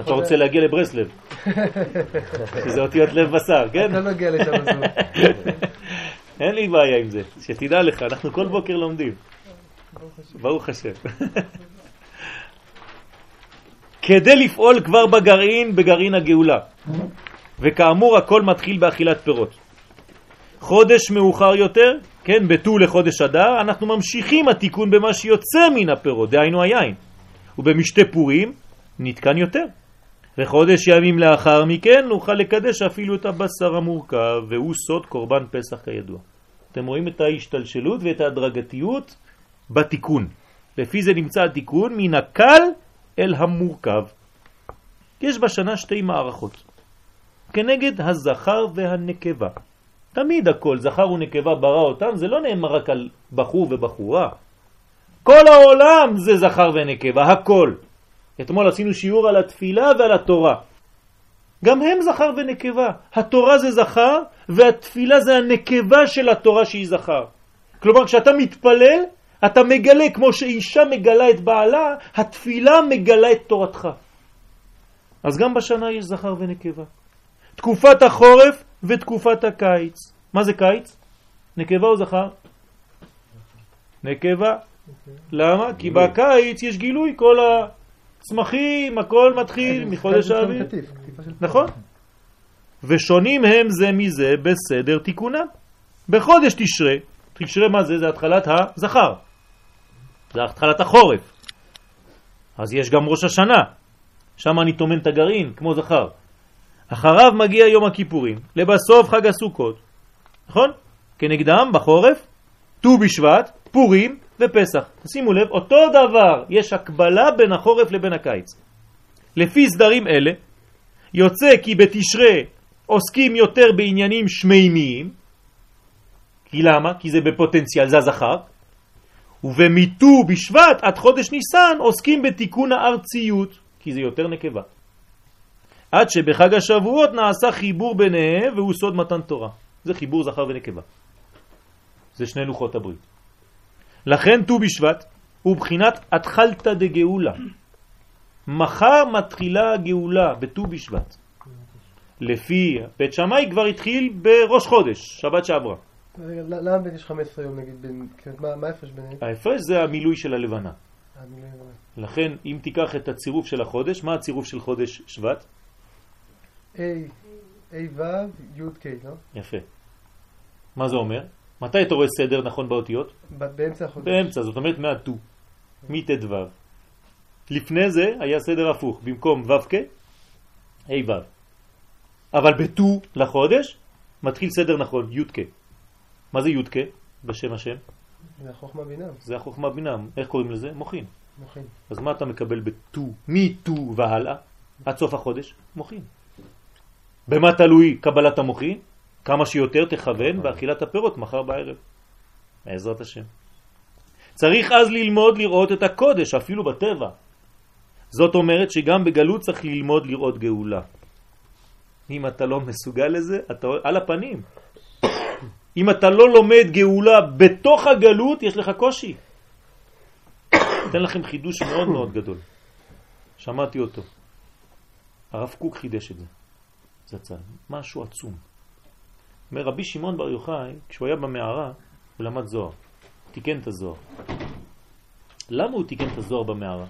אתה רוצה להגיע לברסלב. שזה אותיות לב בשר, כן? אתה לא נגיע לשם הזו. אין לי בעיה עם זה, שתדע לך, אנחנו כל בוקר לומדים. ברוך השם. כדי לפעול כבר בגרעין, בגרעין הגאולה. וכאמור, הכל מתחיל באכילת פירות. חודש מאוחר יותר, כן, בט"ו לחודש אדר, אנחנו ממשיכים התיקון במה שיוצא מן הפירות, דהיינו היין. ובמשתה פורים נתקן יותר. וחודש ימים לאחר מכן נוכל לקדש אפילו את הבשר המורכב, והוא סוד קורבן פסח כידוע. אתם רואים את ההשתלשלות ואת ההדרגתיות בתיקון. לפי זה נמצא התיקון מן הקל אל המורכב. יש בשנה שתי מערכות. כנגד הזכר והנקבה. תמיד הכל, זכר ונקבה ברא אותם, זה לא נאמר רק על בחור ובחורה. כל העולם זה זכר ונקבה, הכל. אתמול עשינו שיעור על התפילה ועל התורה. גם הם זכר ונקבה. התורה זה זכר והתפילה זה הנקבה של התורה שהיא זכר. כלומר, כשאתה מתפלל, אתה מגלה, כמו שאישה מגלה את בעלה, התפילה מגלה את תורתך. אז גם בשנה יש זכר ונקבה. תקופת החורף ותקופת הקיץ. מה זה קיץ? נקבה או זכר? נקבה. למה? כי בקיץ יש גילוי, כל הצמחים, הכל מתחיל מחודש האוויר. נכון. ושונים הם זה מזה בסדר תיקונם. בחודש תשרה, תשרה מה זה? זה התחלת הזכר. זה התחלת החורף. אז יש גם ראש השנה, שם אני תומן את הגרעין, כמו זכר. אחריו מגיע יום הכיפורים, לבסוף חג הסוכות, נכון? כנגדם בחורף, ט"ו בשבט, פורים ופסח. שימו לב, אותו דבר, יש הקבלה בין החורף לבין הקיץ. לפי סדרים אלה, יוצא כי בתשרה עוסקים יותר בעניינים שמימיים, כי למה? כי זה בפוטנציאל, זה הזכר, ובמיטו בשבט עד חודש ניסן עוסקים בתיקון הארציות, כי זה יותר נקבה. עד שבחג השבועות נעשה חיבור ביניהם והוא סוד מתן תורה. זה חיבור זכר ונקבה. זה שני לוחות הברית. לכן ט"ו בשבט הוא בחינת התחלתא דגאולה. מחר מתחילה הגאולה בט"ו בשבט. לפי בית שמאי כבר התחיל בראש חודש, שבת שעברה. למה בין יש 15 יום נגיד? בין- כאילו, מה- ההפרש ביניהם? ההפרש זה המילוי של הלבנה. לא יודע. לכן אם תיקח את הצירוף של החודש, מה הצירוף של חודש שבט? A, A ו', י' K, לא? יפה. מה זה אומר? מתי אתה רואה סדר נכון באותיות? באמצע החודש. באמצע, זאת אומרת מהט"ו, מט"ו. לפני זה היה סדר הפוך, במקום ו"ק, ה' ו'. אבל בט"ו לחודש מתחיל סדר נכון, י"ק. מה זה י"ק בשם השם? זה החוכמה בינה, זה החוכמה בינה, איך קוראים לזה? מוחין. מוחין. אז מה אתה מקבל בט"ו, מט"ו והלאה, עד סוף החודש? מוחין. במה תלוי קבלת המוחין? כמה שיותר תכוון באכילת הפירות מחר בערב. בעזרת השם. צריך אז ללמוד לראות את הקודש, אפילו בטבע. זאת אומרת שגם בגלות צריך ללמוד לראות גאולה. אם אתה לא מסוגל לזה, אתה על הפנים. אם אתה לא לומד גאולה בתוך הגלות, יש לך קושי. אתן לכם חידוש מאוד מאוד גדול. שמעתי אותו. הרב קוק חידש את זה. זצ"ל. משהו עצום. אומר רבי שמעון בר יוחאי, כשהוא היה במערה, הוא למד זוהר. תיקן את הזוהר. למה הוא תיקן את הזוהר במערה?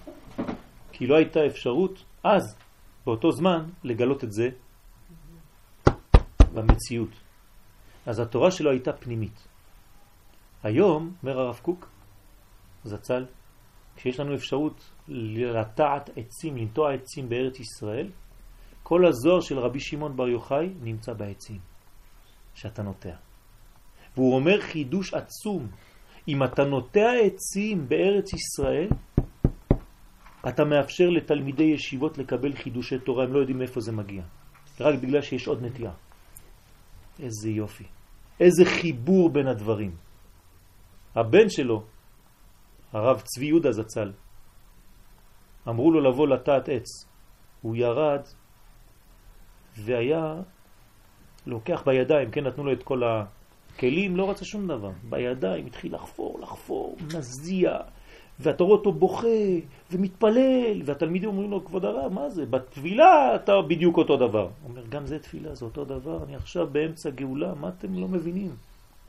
כי לא הייתה אפשרות אז, באותו זמן, לגלות את זה במציאות. אז התורה שלו הייתה פנימית. היום, אומר הרב קוק, זצ"ל, כשיש לנו אפשרות לטעת עצים, לנטוע עצים בארץ ישראל, כל הזוהר של רבי שמעון בר יוחאי נמצא בעצים שאתה נוטע. והוא אומר חידוש עצום, אם אתה נוטע עצים בארץ ישראל, אתה מאפשר לתלמידי ישיבות לקבל חידושי תורה, הם לא יודעים מאיפה זה מגיע, רק בגלל שיש עוד נטייה. איזה יופי, איזה חיבור בין הדברים. הבן שלו, הרב צבי יהודה זצ"ל, אמרו לו לבוא לטעת עץ. הוא ירד והיה לוקח בידיים, כן, נתנו לו את כל הכלים, לא רצה שום דבר. בידיים התחיל לחפור, לחפור, מזיע, ואתה רואה אותו בוכה ומתפלל, והתלמידים אומרים לו, כבוד הרב, מה זה? בתפילה אתה בדיוק אותו דבר. הוא אומר, גם זה תפילה, זה אותו דבר, אני עכשיו באמצע גאולה, מה אתם לא מבינים?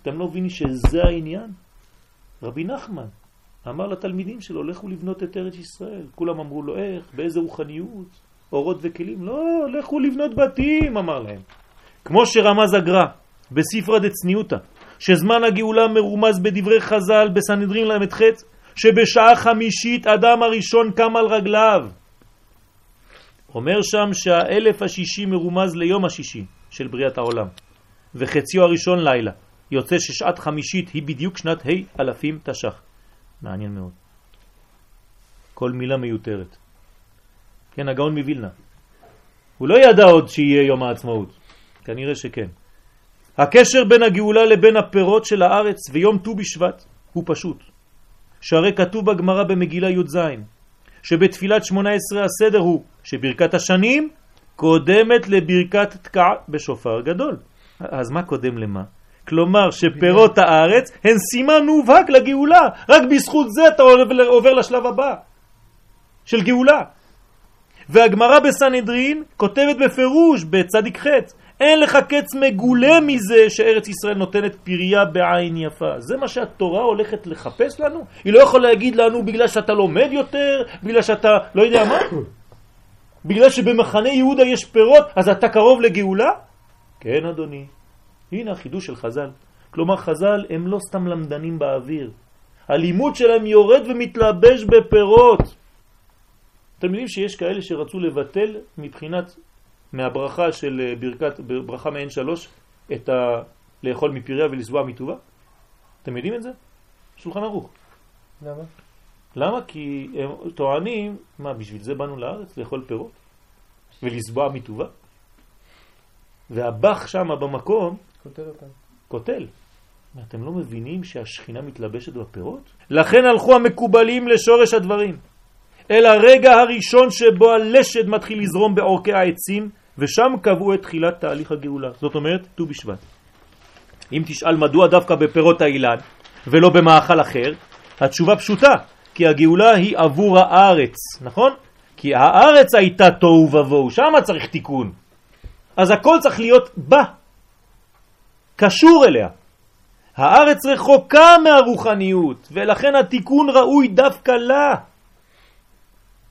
אתם לא מבינים שזה העניין? רבי נחמן אמר לתלמידים שלו, לכו לבנות את ארץ ישראל. כולם אמרו לו, איך? באיזה רוחניות? אורות וכלים? לא, לכו לבנות בתים, אמר להם. כמו שרמז הגר"א בספרא דצניותא, שזמן הגאולה מרומז בדברי חז"ל בסנהדרין ל"ח, שבשעה חמישית אדם הראשון קם על רגליו. אומר שם שהאלף השישי מרומז ליום השישי של בריאת העולם, וחציו הראשון לילה. יוצא ששעת חמישית היא בדיוק שנת ה' אלפים תש"ח. מעניין מאוד. כל מילה מיותרת. כן, הגאון מווילנה. הוא לא ידע עוד שיהיה יום העצמאות. כנראה שכן. הקשר בין הגאולה לבין הפירות של הארץ ויום ט"ו בשבט הוא פשוט. שהרי כתוב בגמרא במגילה י"ז, שבתפילת 18 הסדר הוא שברכת השנים קודמת לברכת תקע בשופר גדול. אז מה קודם למה? כלומר שפירות הארץ הן סימן מובהק לגאולה, רק בזכות זה אתה עובר לשלב הבא של גאולה. והגמרא בסנהדרין כותבת בפירוש בצדיק ח' אין לך קץ מגולה מזה שארץ ישראל נותנת פריה בעין יפה. זה מה שהתורה הולכת לחפש לנו? היא לא יכולה להגיד לנו בגלל שאתה לומד יותר, בגלל שאתה לא יודע מה? בגלל שבמחנה יהודה יש פירות, אז אתה קרוב לגאולה? כן, אדוני. הנה החידוש של חז"ל. כלומר, חז"ל הם לא סתם למדנים באוויר. הלימוד שלהם יורד ומתלבש בפירות. אתם יודעים שיש כאלה שרצו לבטל מבחינת, מהברכה של אה, ברכת, ברכה מעין שלוש, את ה... לאכול מפריה ולסבוע מטובה? אתם יודעים את זה? שולחן ערוך. למה? למה? כי הם טוענים, מה, בשביל זה באנו לארץ? לאכול פירות? ולסבוע מטובה? והבח שם במקום כותל אותם. קוטל. אתם לא מבינים שהשכינה מתלבשת בפירות? לכן הלכו המקובלים לשורש הדברים. אל הרגע הראשון שבו הלשד מתחיל לזרום בעורקי העצים, ושם קבעו את תחילת תהליך הגאולה. זאת אומרת, ט"ו בשבט. אם תשאל מדוע דווקא בפירות האילן ולא במאכל אחר, התשובה פשוטה, כי הגאולה היא עבור הארץ, נכון? כי הארץ הייתה תוהו ובוהו, שם צריך תיקון. אז הכל צריך להיות בה, קשור אליה. הארץ רחוקה מהרוחניות, ולכן התיקון ראוי דווקא לה.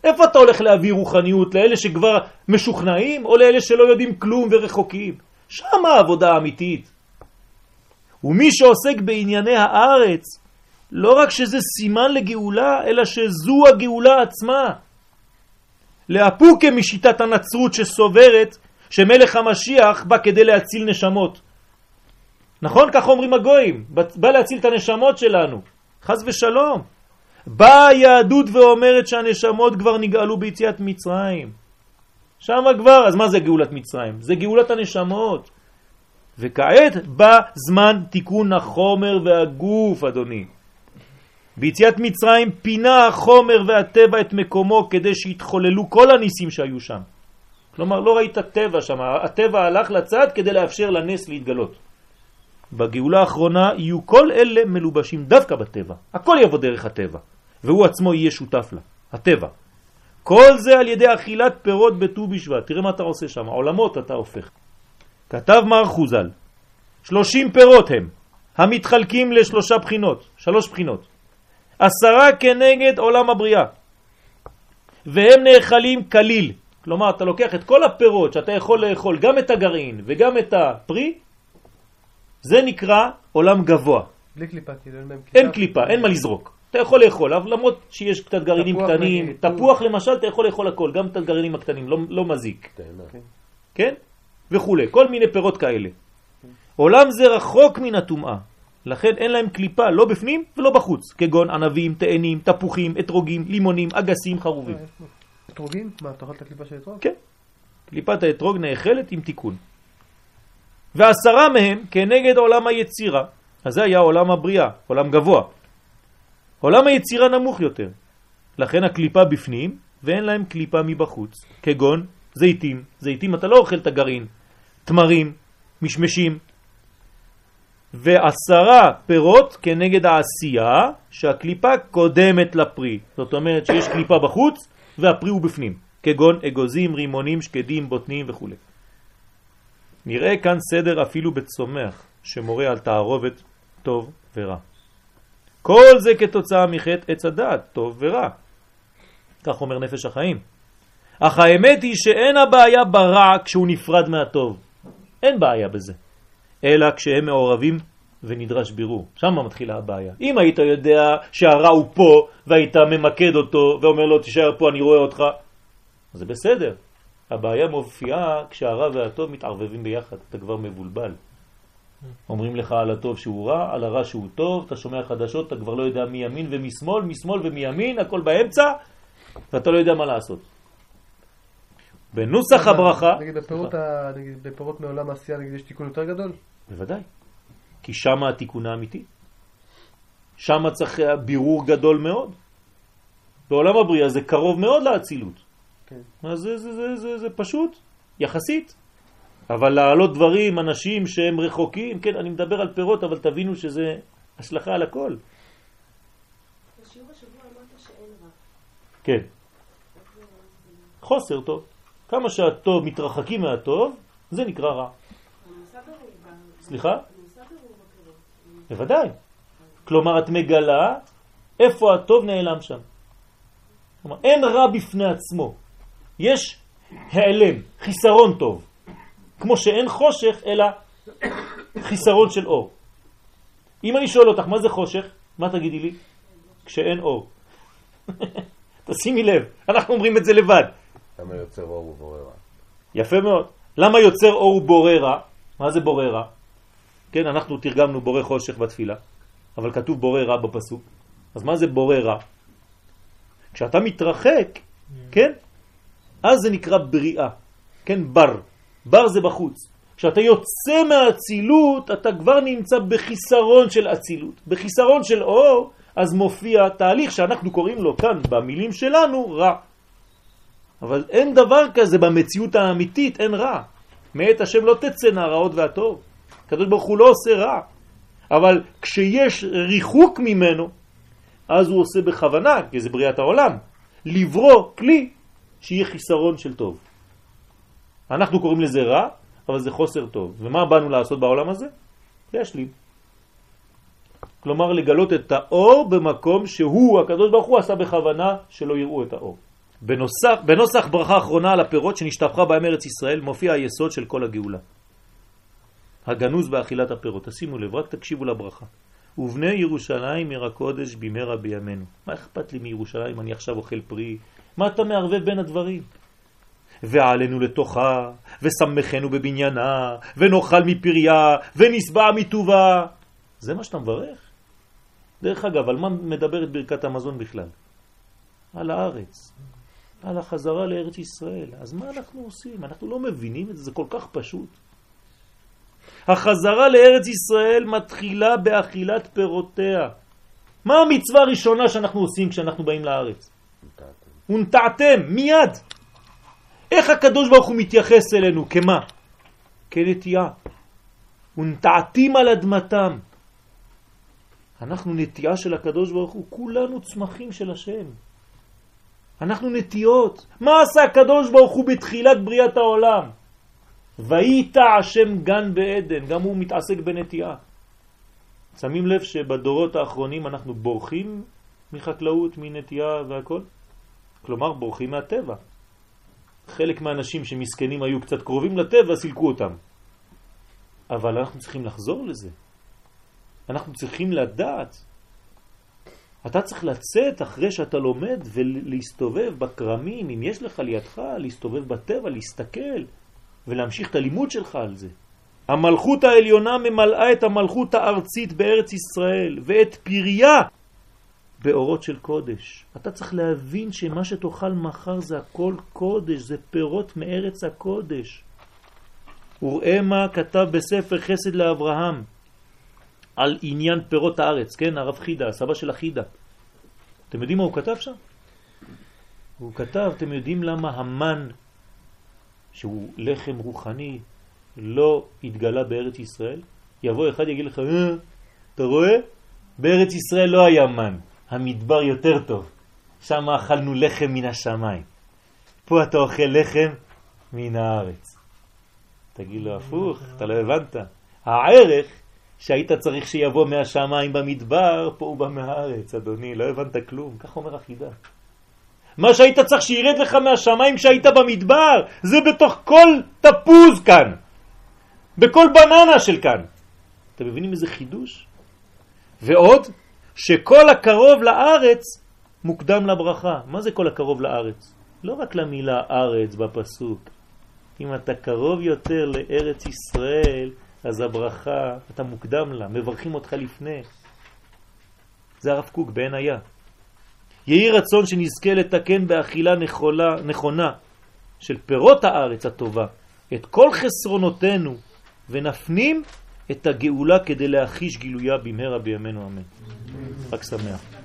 איפה אתה הולך להביא רוחניות? לאלה שכבר משוכנעים, או לאלה שלא יודעים כלום ורחוקים? שם העבודה האמיתית. ומי שעוסק בענייני הארץ, לא רק שזה סימן לגאולה, אלא שזו הגאולה עצמה. לאפוקה משיטת הנצרות שסוברת שמלך המשיח בא כדי להציל נשמות. נכון? כך אומרים הגויים, בא להציל את הנשמות שלנו. חז ושלום. באה היהדות ואומרת שהנשמות כבר נגאלו ביציאת מצרים. שם כבר, אז מה זה גאולת מצרים? זה גאולת הנשמות. וכעת בא זמן תיקון החומר והגוף, אדוני. ביציאת מצרים פינה החומר והטבע את מקומו כדי שיתחוללו כל הניסים שהיו שם. כלומר, לא ראית טבע שם, הטבע הלך לצד כדי לאפשר לנס להתגלות. בגאולה האחרונה יהיו כל אלה מלובשים דווקא בטבע. הכל יבוא דרך הטבע, והוא עצמו יהיה שותף לה, הטבע. כל זה על ידי אכילת פירות בט"ו בשבט. תראה מה אתה עושה שם, עולמות אתה הופך. כתב מר חוזל, שלושים פירות הם, המתחלקים לשלושה בחינות, שלוש בחינות. עשרה כנגד עולם הבריאה, והם נאכלים כליל. כלומר, אתה לוקח את כל הפירות שאתה יכול לאכול, גם את הגרעין וגם את הפרי, זה נקרא עולם גבוה. בלי קליפה, כאילו אין בהם קליפה. אין קליפה, אין מה לזרוק. אתה יכול לאכול, אבל למרות שיש קצת גרעינים תפוח קטנים, נגיד, תפוח למשל, אתה יכול לאכול הכל, גם את הגרעינים הקטנים, לא, לא מזיק, כן. כן? וכו', כל מיני פירות כאלה. עולם זה רחוק מן הטומאה, לכן אין להם קליפה, לא בפנים ולא בחוץ, כגון ענבים, תאנים, תפוחים, אתרוגים, לימונים, אגסים, חרובים. אה? אתרוגים? מה, אתה אוכל את הקליפה של אתרוג? כן. קליפת האתרוג נאכלת עם תיקון. ועשרה מהם כנגד עולם היצירה. אז זה היה עולם הבריאה, עולם גבוה. עולם היצירה נמוך יותר. לכן הקליפה בפנים ואין להם קליפה מבחוץ, כגון זיתים. זיתים אתה לא אוכל את הגרעין. תמרים, משמשים. ועשרה פירות כנגד העשייה שהקליפה קודמת לפרי. זאת אומרת שיש קליפה בחוץ והפרי הוא בפנים, כגון אגוזים, רימונים, שקדים, בוטנים וכו'. נראה כאן סדר אפילו בצומח שמורה על תערובת טוב ורע. כל זה כתוצאה מחטא עץ הדעת, טוב ורע. כך אומר נפש החיים. אך האמת היא שאין הבעיה ברע כשהוא נפרד מהטוב. אין בעיה בזה. אלא כשהם מעורבים ונדרש בירור. שם מתחילה הבעיה. אם היית יודע שהרע הוא פה והיית ממקד אותו ואומר לו תישאר פה אני רואה אותך, זה בסדר. הבעיה מופיעה כשהרע והטוב מתערבבים ביחד, אתה כבר מבולבל. אומרים לך על הטוב שהוא רע, על הרע שהוא טוב, אתה שומע חדשות, אתה כבר לא יודע מימין ומשמאל, משמאל ומימין, הכל באמצע, ואתה לא יודע מה לעשות. בנוסח הברכה, נגיד בפירות ה- נגיד בפירות מעולם העשייה, נגיד יש תיקון יותר גדול? בוודאי, כי שם התיקון האמיתי. שם צריך היה בירור גדול מאוד. בעולם הבריאה זה קרוב מאוד לאצילות. כן. אז זה, זה, זה, זה, זה פשוט, יחסית. אבל להעלות דברים, אנשים שהם רחוקים, כן, אני מדבר על פירות, אבל תבינו שזה השלכה על הכל. כן, חוסר טוב. כמה שהטוב מתרחקים מהטוב, זה נקרא רע. סליחה? בוודאי. כלומר, את מגלה איפה הטוב נעלם שם. כלומר, אין רע בפני עצמו. יש העלם, חיסרון טוב. כמו שאין חושך, אלא חיסרון של אור. אם אני שואל אותך, מה זה חושך? מה תגידי לי? כשאין אור. תשימי לב, אנחנו אומרים את זה לבד. למה יוצר אור ובורא רע? יפה מאוד. למה יוצר אור ובורא רע? מה זה בורא רע? כן, אנחנו תרגמנו בורא חושך בתפילה, אבל כתוב בורא רע בפסוק. אז מה זה בורא רע? כשאתה מתרחק, כן, אז זה נקרא בריאה, כן, בר. בר זה בחוץ. כשאתה יוצא מהאצילות, אתה כבר נמצא בחיסרון של אצילות. בחיסרון של אור, אז מופיע תהליך שאנחנו קוראים לו כאן, במילים שלנו, רע. אבל אין דבר כזה במציאות האמיתית, אין רע. מאת השם לא תצאנה הרעות והטוב. הקדוש ברוך הוא לא עושה רע. אבל כשיש ריחוק ממנו, אז הוא עושה בכוונה, כי זה בריאת העולם, לברוא כלי שיהיה חיסרון של טוב. אנחנו קוראים לזה רע, אבל זה חוסר טוב. ומה באנו לעשות בעולם הזה? להשלים. כלומר, לגלות את האור במקום שהוא, הקדוש ברוך הוא, עשה בכוונה שלא יראו את האור. בנוסח, בנוסח ברכה אחרונה על הפירות שנשתפכה בהם ארץ ישראל מופיע היסוד של כל הגאולה. הגנוז באכילת הפירות. תשימו לב, רק תקשיבו לברכה. ובני ירושלים עיר הקודש במהרה בימינו. מה אכפת לי מירושלים? אני עכשיו אוכל פרי. מה אתה מערבב בין הדברים? ועלינו לתוכה, ושמחנו בבניינה, ונאכל מפריה, ונשבע מטובה. זה מה שאתה מברך? דרך אגב, על מה מדברת ברכת המזון בכלל? על הארץ, על החזרה לארץ ישראל. אז מה אנחנו עושים? אנחנו לא מבינים את זה, זה כל כך פשוט. החזרה לארץ ישראל מתחילה באכילת פירותיה. מה המצווה הראשונה שאנחנו עושים כשאנחנו באים לארץ? ונטעתם, מיד. איך הקדוש ברוך הוא מתייחס אלינו? כמה? כנטייה. ונטעתים על אדמתם. אנחנו נטייה של הקדוש ברוך הוא, כולנו צמחים של השם. אנחנו נטיות. מה עשה הקדוש ברוך הוא בתחילת בריאת העולם? ויטע השם גן בעדן, גם הוא מתעסק בנטייה. שמים לב שבדורות האחרונים אנחנו בורחים מחקלאות, מנטייה והכל? כלומר, בורחים מהטבע. חלק מהאנשים שמסכנים היו קצת קרובים לטבע, סילקו אותם. אבל אנחנו צריכים לחזור לזה. אנחנו צריכים לדעת. אתה צריך לצאת אחרי שאתה לומד ולהסתובב בקרמים, אם יש לך לידך, להסתובב בטבע, להסתכל ולהמשיך את הלימוד שלך על זה. המלכות העליונה ממלאה את המלכות הארצית בארץ ישראל ואת פריה באורות של קודש. אתה צריך להבין שמה שתאכל מחר זה הכל קודש, זה פירות מארץ הקודש. וראה מה כתב בספר חסד לאברהם על עניין פירות הארץ, כן? הרב חידה, הסבא של החידה. אתם יודעים מה הוא כתב שם? הוא כתב, אתם יודעים למה המן, שהוא לחם רוחני, לא התגלה בארץ ישראל? יבוא אחד יגיד לך, אה, אתה רואה? בארץ ישראל לא היה מן, המדבר יותר טוב. שם אכלנו לחם מן השמיים. פה אתה אוכל לחם מן הארץ. תגיד לו, הפוך, אתה לא הבנת. הערך שהיית צריך שיבוא מהשמיים במדבר, פה הוא בא מהארץ, אדוני, לא הבנת כלום. כך אומר החידה. מה שהיית צריך שירד לך מהשמיים כשהיית במדבר, זה בתוך כל תפוז כאן. בכל בננה של כאן. אתם מבינים איזה חידוש? ועוד, שכל הקרוב לארץ מוקדם לברכה. מה זה כל הקרוב לארץ? לא רק למילה ארץ בפסוק. אם אתה קרוב יותר לארץ ישראל, אז הברכה, אתה מוקדם לה, מברכים אותך לפני. זה הרב קוק בעין היה. יהי רצון שנזכה לתקן באכילה נכולה, נכונה של פירות הארץ הטובה, את כל חסרונותינו, ונפנים את הגאולה כדי להחיש גילויה במהרה בימינו אמן. רק שמח.